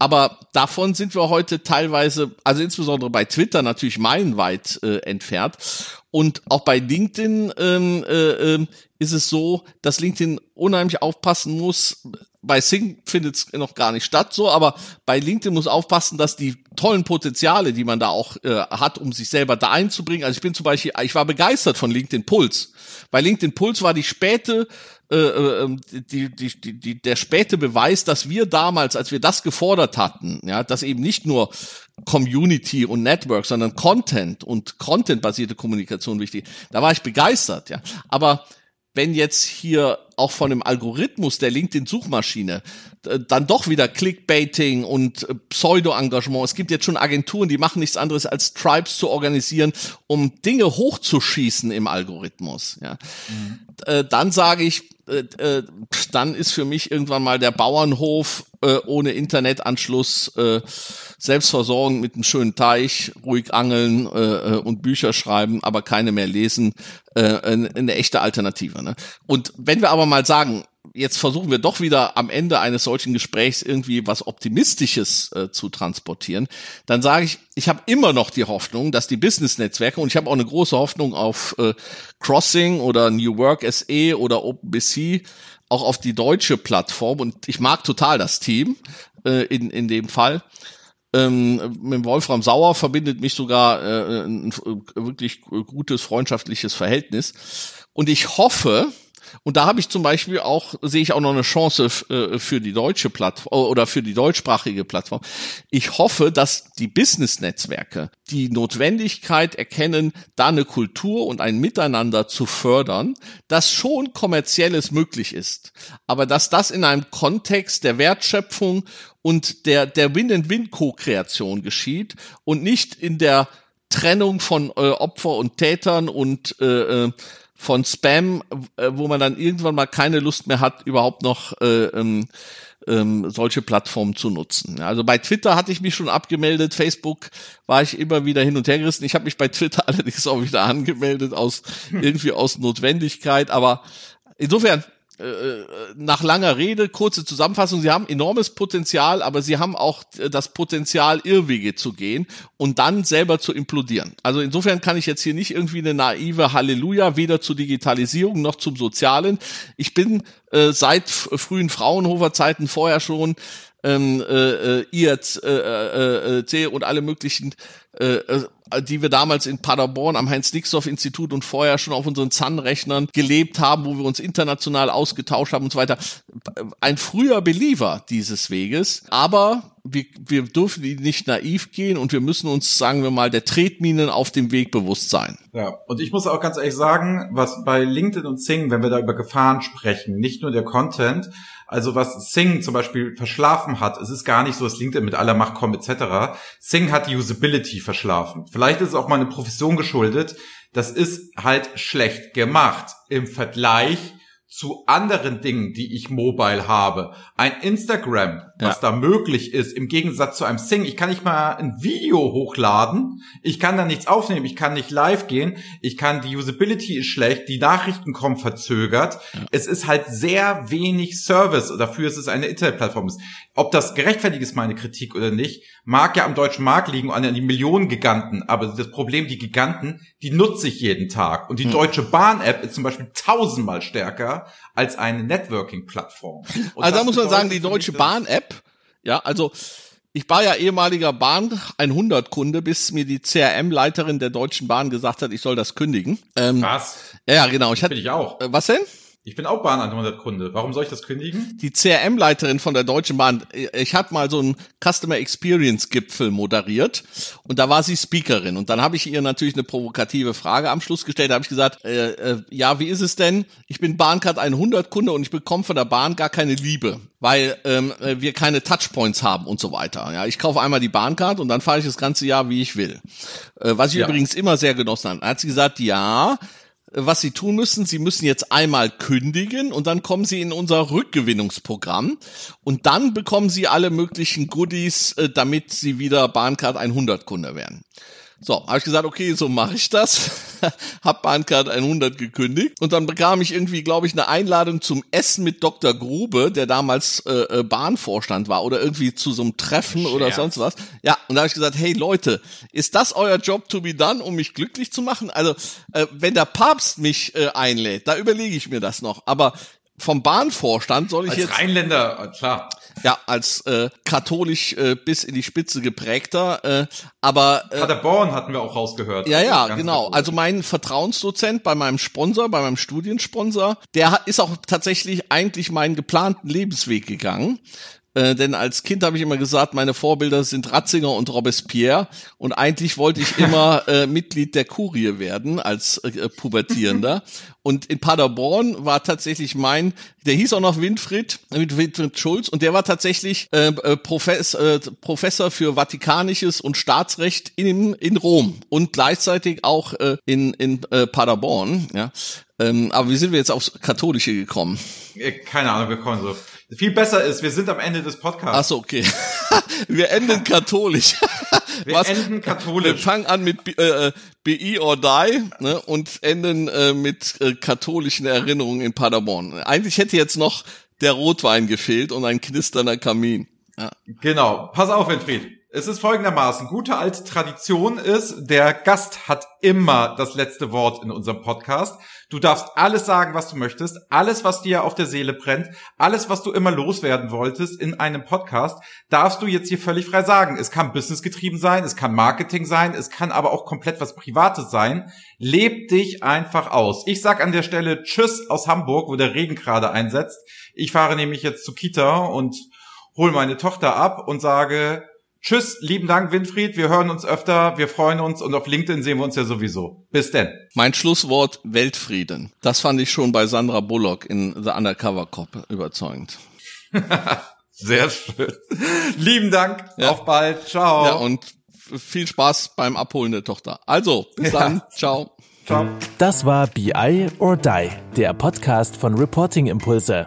Aber davon sind wir heute teilweise, also insbesondere bei Twitter natürlich meilenweit äh, entfernt. Und auch bei LinkedIn ähm, äh, äh, ist es so, dass LinkedIn unheimlich aufpassen muss. Bei Sing findet es noch gar nicht statt, so, aber bei LinkedIn muss aufpassen, dass die tollen Potenziale, die man da auch äh, hat, um sich selber da einzubringen. Also ich bin zum Beispiel, ich war begeistert von LinkedIn Puls. Bei LinkedIn Puls war die späte äh, äh, ähm, die, die, die, die, der späte Beweis, dass wir damals, als wir das gefordert hatten, ja, dass eben nicht nur Community und Network, sondern Content und Content-basierte Kommunikation wichtig. Da war ich begeistert, ja. Aber wenn jetzt hier auch von dem Algorithmus der LinkedIn-Suchmaschine dann doch wieder Clickbaiting und äh, Pseudo-Engagement. Es gibt jetzt schon Agenturen, die machen nichts anderes als Tribes zu organisieren, um Dinge hochzuschießen im Algorithmus. Ja. Mhm. Dann sage ich, äh, äh, dann ist für mich irgendwann mal der Bauernhof äh, ohne Internetanschluss, äh, Selbstversorgung mit einem schönen Teich, ruhig angeln äh, äh, und Bücher schreiben, aber keine mehr lesen, äh, eine, eine echte Alternative. Ne? Und wenn wir aber mal sagen, jetzt versuchen wir doch wieder am Ende eines solchen Gesprächs irgendwie was Optimistisches äh, zu transportieren, dann sage ich, ich habe immer noch die Hoffnung, dass die Business-Netzwerke und ich habe auch eine große Hoffnung auf äh, Crossing oder New Work SE oder OpenBC, auch auf die deutsche Plattform und ich mag total das Team äh, in, in dem Fall. Ähm, mit Wolfram Sauer verbindet mich sogar äh, ein wirklich gutes freundschaftliches Verhältnis. Und ich hoffe, und da habe ich zum Beispiel auch, sehe ich auch noch eine Chance äh, für die deutsche Plattform oder für die deutschsprachige Plattform. Ich hoffe, dass die Business-Netzwerke die Notwendigkeit erkennen, da eine Kultur und ein Miteinander zu fördern, das schon kommerzielles möglich ist. Aber dass das in einem Kontext der Wertschöpfung und der, der Win-and-Win-Co-Kreation geschieht und nicht in der Trennung von äh, Opfer und Tätern und äh, äh von Spam, äh, wo man dann irgendwann mal keine Lust mehr hat, überhaupt noch äh, ähm, ähm, solche Plattformen zu nutzen. Also bei Twitter hatte ich mich schon abgemeldet, Facebook war ich immer wieder hin und her gerissen. Ich habe mich bei Twitter *laughs* allerdings auch wieder angemeldet aus *laughs* irgendwie aus Notwendigkeit, aber insofern nach langer Rede, kurze Zusammenfassung, sie haben enormes Potenzial, aber sie haben auch äh, das Potenzial, Irrwege zu gehen und dann selber zu implodieren. Also insofern kann ich jetzt hier nicht irgendwie eine naive Halleluja, weder zur Digitalisierung noch zum Sozialen. Ich bin äh, seit frühen Fraunhofer-Zeiten vorher schon ähm, äh, IRC äh, äh, äh, und alle möglichen äh, die wir damals in Paderborn am Heinz-Nixdorf-Institut und vorher schon auf unseren ZAN-Rechnern gelebt haben, wo wir uns international ausgetauscht haben und so weiter. Ein früher Believer dieses Weges, aber wir, wir dürfen nicht naiv gehen und wir müssen uns, sagen wir mal, der Tretminen auf dem Weg bewusst sein. Ja, und ich muss auch ganz ehrlich sagen, was bei LinkedIn und Sing, wenn wir da über Gefahren sprechen, nicht nur der Content, also was Sing zum Beispiel verschlafen hat, es ist gar nicht so, dass LinkedIn mit aller Macht kommt etc. Sing hat die Usability verschlafen. Vielleicht ist es auch mal eine Profession geschuldet. Das ist halt schlecht gemacht im Vergleich zu anderen Dingen, die ich mobile habe. Ein Instagram, was ja. da möglich ist, im Gegensatz zu einem Sing. Ich kann nicht mal ein Video hochladen. Ich kann da nichts aufnehmen. Ich kann nicht live gehen. Ich kann, die Usability ist schlecht. Die Nachrichten kommen verzögert. Ja. Es ist halt sehr wenig Service. Dafür ist es eine Internetplattform. Ob das gerechtfertigt ist, meine Kritik oder nicht, mag ja am deutschen Markt liegen an die Millionen Giganten. Aber das Problem, die Giganten, die nutze ich jeden Tag. Und die hm. Deutsche Bahn-App ist zum Beispiel tausendmal stärker als eine Networking-Plattform. *laughs* Also da muss man sagen, die Deutsche Bahn-App, ja, also ich war ja ehemaliger Bahn 100 Kunde, bis mir die CRM-Leiterin der Deutschen Bahn gesagt hat, ich soll das kündigen. Ähm, was? Ja, genau. Ich hatte, Bin ich auch. Äh, was denn? Ich bin auch Bahn 100 Kunde. Warum soll ich das kündigen? Die CRM-Leiterin von der Deutschen Bahn, ich habe mal so einen Customer Experience Gipfel moderiert und da war sie Speakerin und dann habe ich ihr natürlich eine provokative Frage am Schluss gestellt. Da habe ich gesagt, äh, äh, ja, wie ist es denn? Ich bin Bahncard 100 Kunde und ich bekomme von der Bahn gar keine Liebe, weil ähm, wir keine Touchpoints haben und so weiter. Ja, ich kaufe einmal die Bahncard und dann fahre ich das ganze Jahr, wie ich will. Äh, was ich ja. übrigens immer sehr genossen habe. Da hat sie gesagt, ja, was Sie tun müssen, Sie müssen jetzt einmal kündigen und dann kommen Sie in unser Rückgewinnungsprogramm und dann bekommen Sie alle möglichen Goodies, äh, damit Sie wieder Bahncard 100 Kunde werden. So, habe ich gesagt, okay, so mache ich das. *laughs* hab Bahncard 100 gekündigt und dann bekam ich irgendwie, glaube ich, eine Einladung zum Essen mit Dr. Grube, der damals äh, äh, Bahnvorstand war oder irgendwie zu so einem Treffen Scherz. oder sonst was. Ja, und da habe ich gesagt, hey Leute, ist das euer Job to be done, um mich glücklich zu machen? Also, äh, wenn der Papst mich äh, einlädt, da überlege ich mir das noch. Aber vom Bahnvorstand soll ich als jetzt. Rheinländer, klar. Ja, als äh, katholisch äh, bis in die Spitze geprägter. Äh, aber äh, Paderborn hatten wir auch rausgehört. Ja, ja, genau. Katholisch. Also mein Vertrauensdozent bei meinem Sponsor, bei meinem Studiensponsor, der hat, ist auch tatsächlich eigentlich meinen geplanten Lebensweg gegangen. Äh, denn als Kind habe ich immer gesagt, meine Vorbilder sind Ratzinger und Robespierre und eigentlich wollte ich immer *laughs* äh, Mitglied der Kurie werden als äh, Pubertierender. Und in Paderborn war tatsächlich mein, der hieß auch noch Winfried, Winfried Schulz, und der war tatsächlich äh, äh Profess, äh, Professor für Vatikanisches und Staatsrecht in, in Rom und gleichzeitig auch äh, in, in äh, Paderborn. Ja. Ähm, aber wie sind wir jetzt aufs Katholische gekommen? Äh, keine Ahnung, wir kommen so. Viel besser ist, wir sind am Ende des Podcasts. Ach so, okay. *laughs* wir enden katholisch. *laughs* wir Was? enden katholisch. Wir fangen an mit äh, BI or Die ne, und enden äh, mit äh, katholischen Erinnerungen in Paderborn. Eigentlich hätte jetzt noch der Rotwein gefehlt und ein knisternder Kamin. Ja. Genau. Pass auf, Winfried. Es ist folgendermaßen, gute alte Tradition ist, der Gast hat immer das letzte Wort in unserem Podcast. Du darfst alles sagen, was du möchtest, alles, was dir auf der Seele brennt, alles, was du immer loswerden wolltest in einem Podcast, darfst du jetzt hier völlig frei sagen. Es kann businessgetrieben sein, es kann Marketing sein, es kann aber auch komplett was Privates sein. Leb dich einfach aus. Ich sag an der Stelle Tschüss aus Hamburg, wo der Regen gerade einsetzt. Ich fahre nämlich jetzt zu Kita und hole meine Tochter ab und sage Tschüss, lieben Dank, Winfried. Wir hören uns öfter, wir freuen uns und auf LinkedIn sehen wir uns ja sowieso. Bis denn. Mein Schlusswort Weltfrieden. Das fand ich schon bei Sandra Bullock in The Undercover Cop überzeugend. *laughs* Sehr schön. Lieben Dank. Ja. Auf bald. Ciao. Ja, und viel Spaß beim Abholen der Tochter. Also, bis ja. dann. Ciao. Ciao. Das war BI or Die, der Podcast von Reporting Impulse.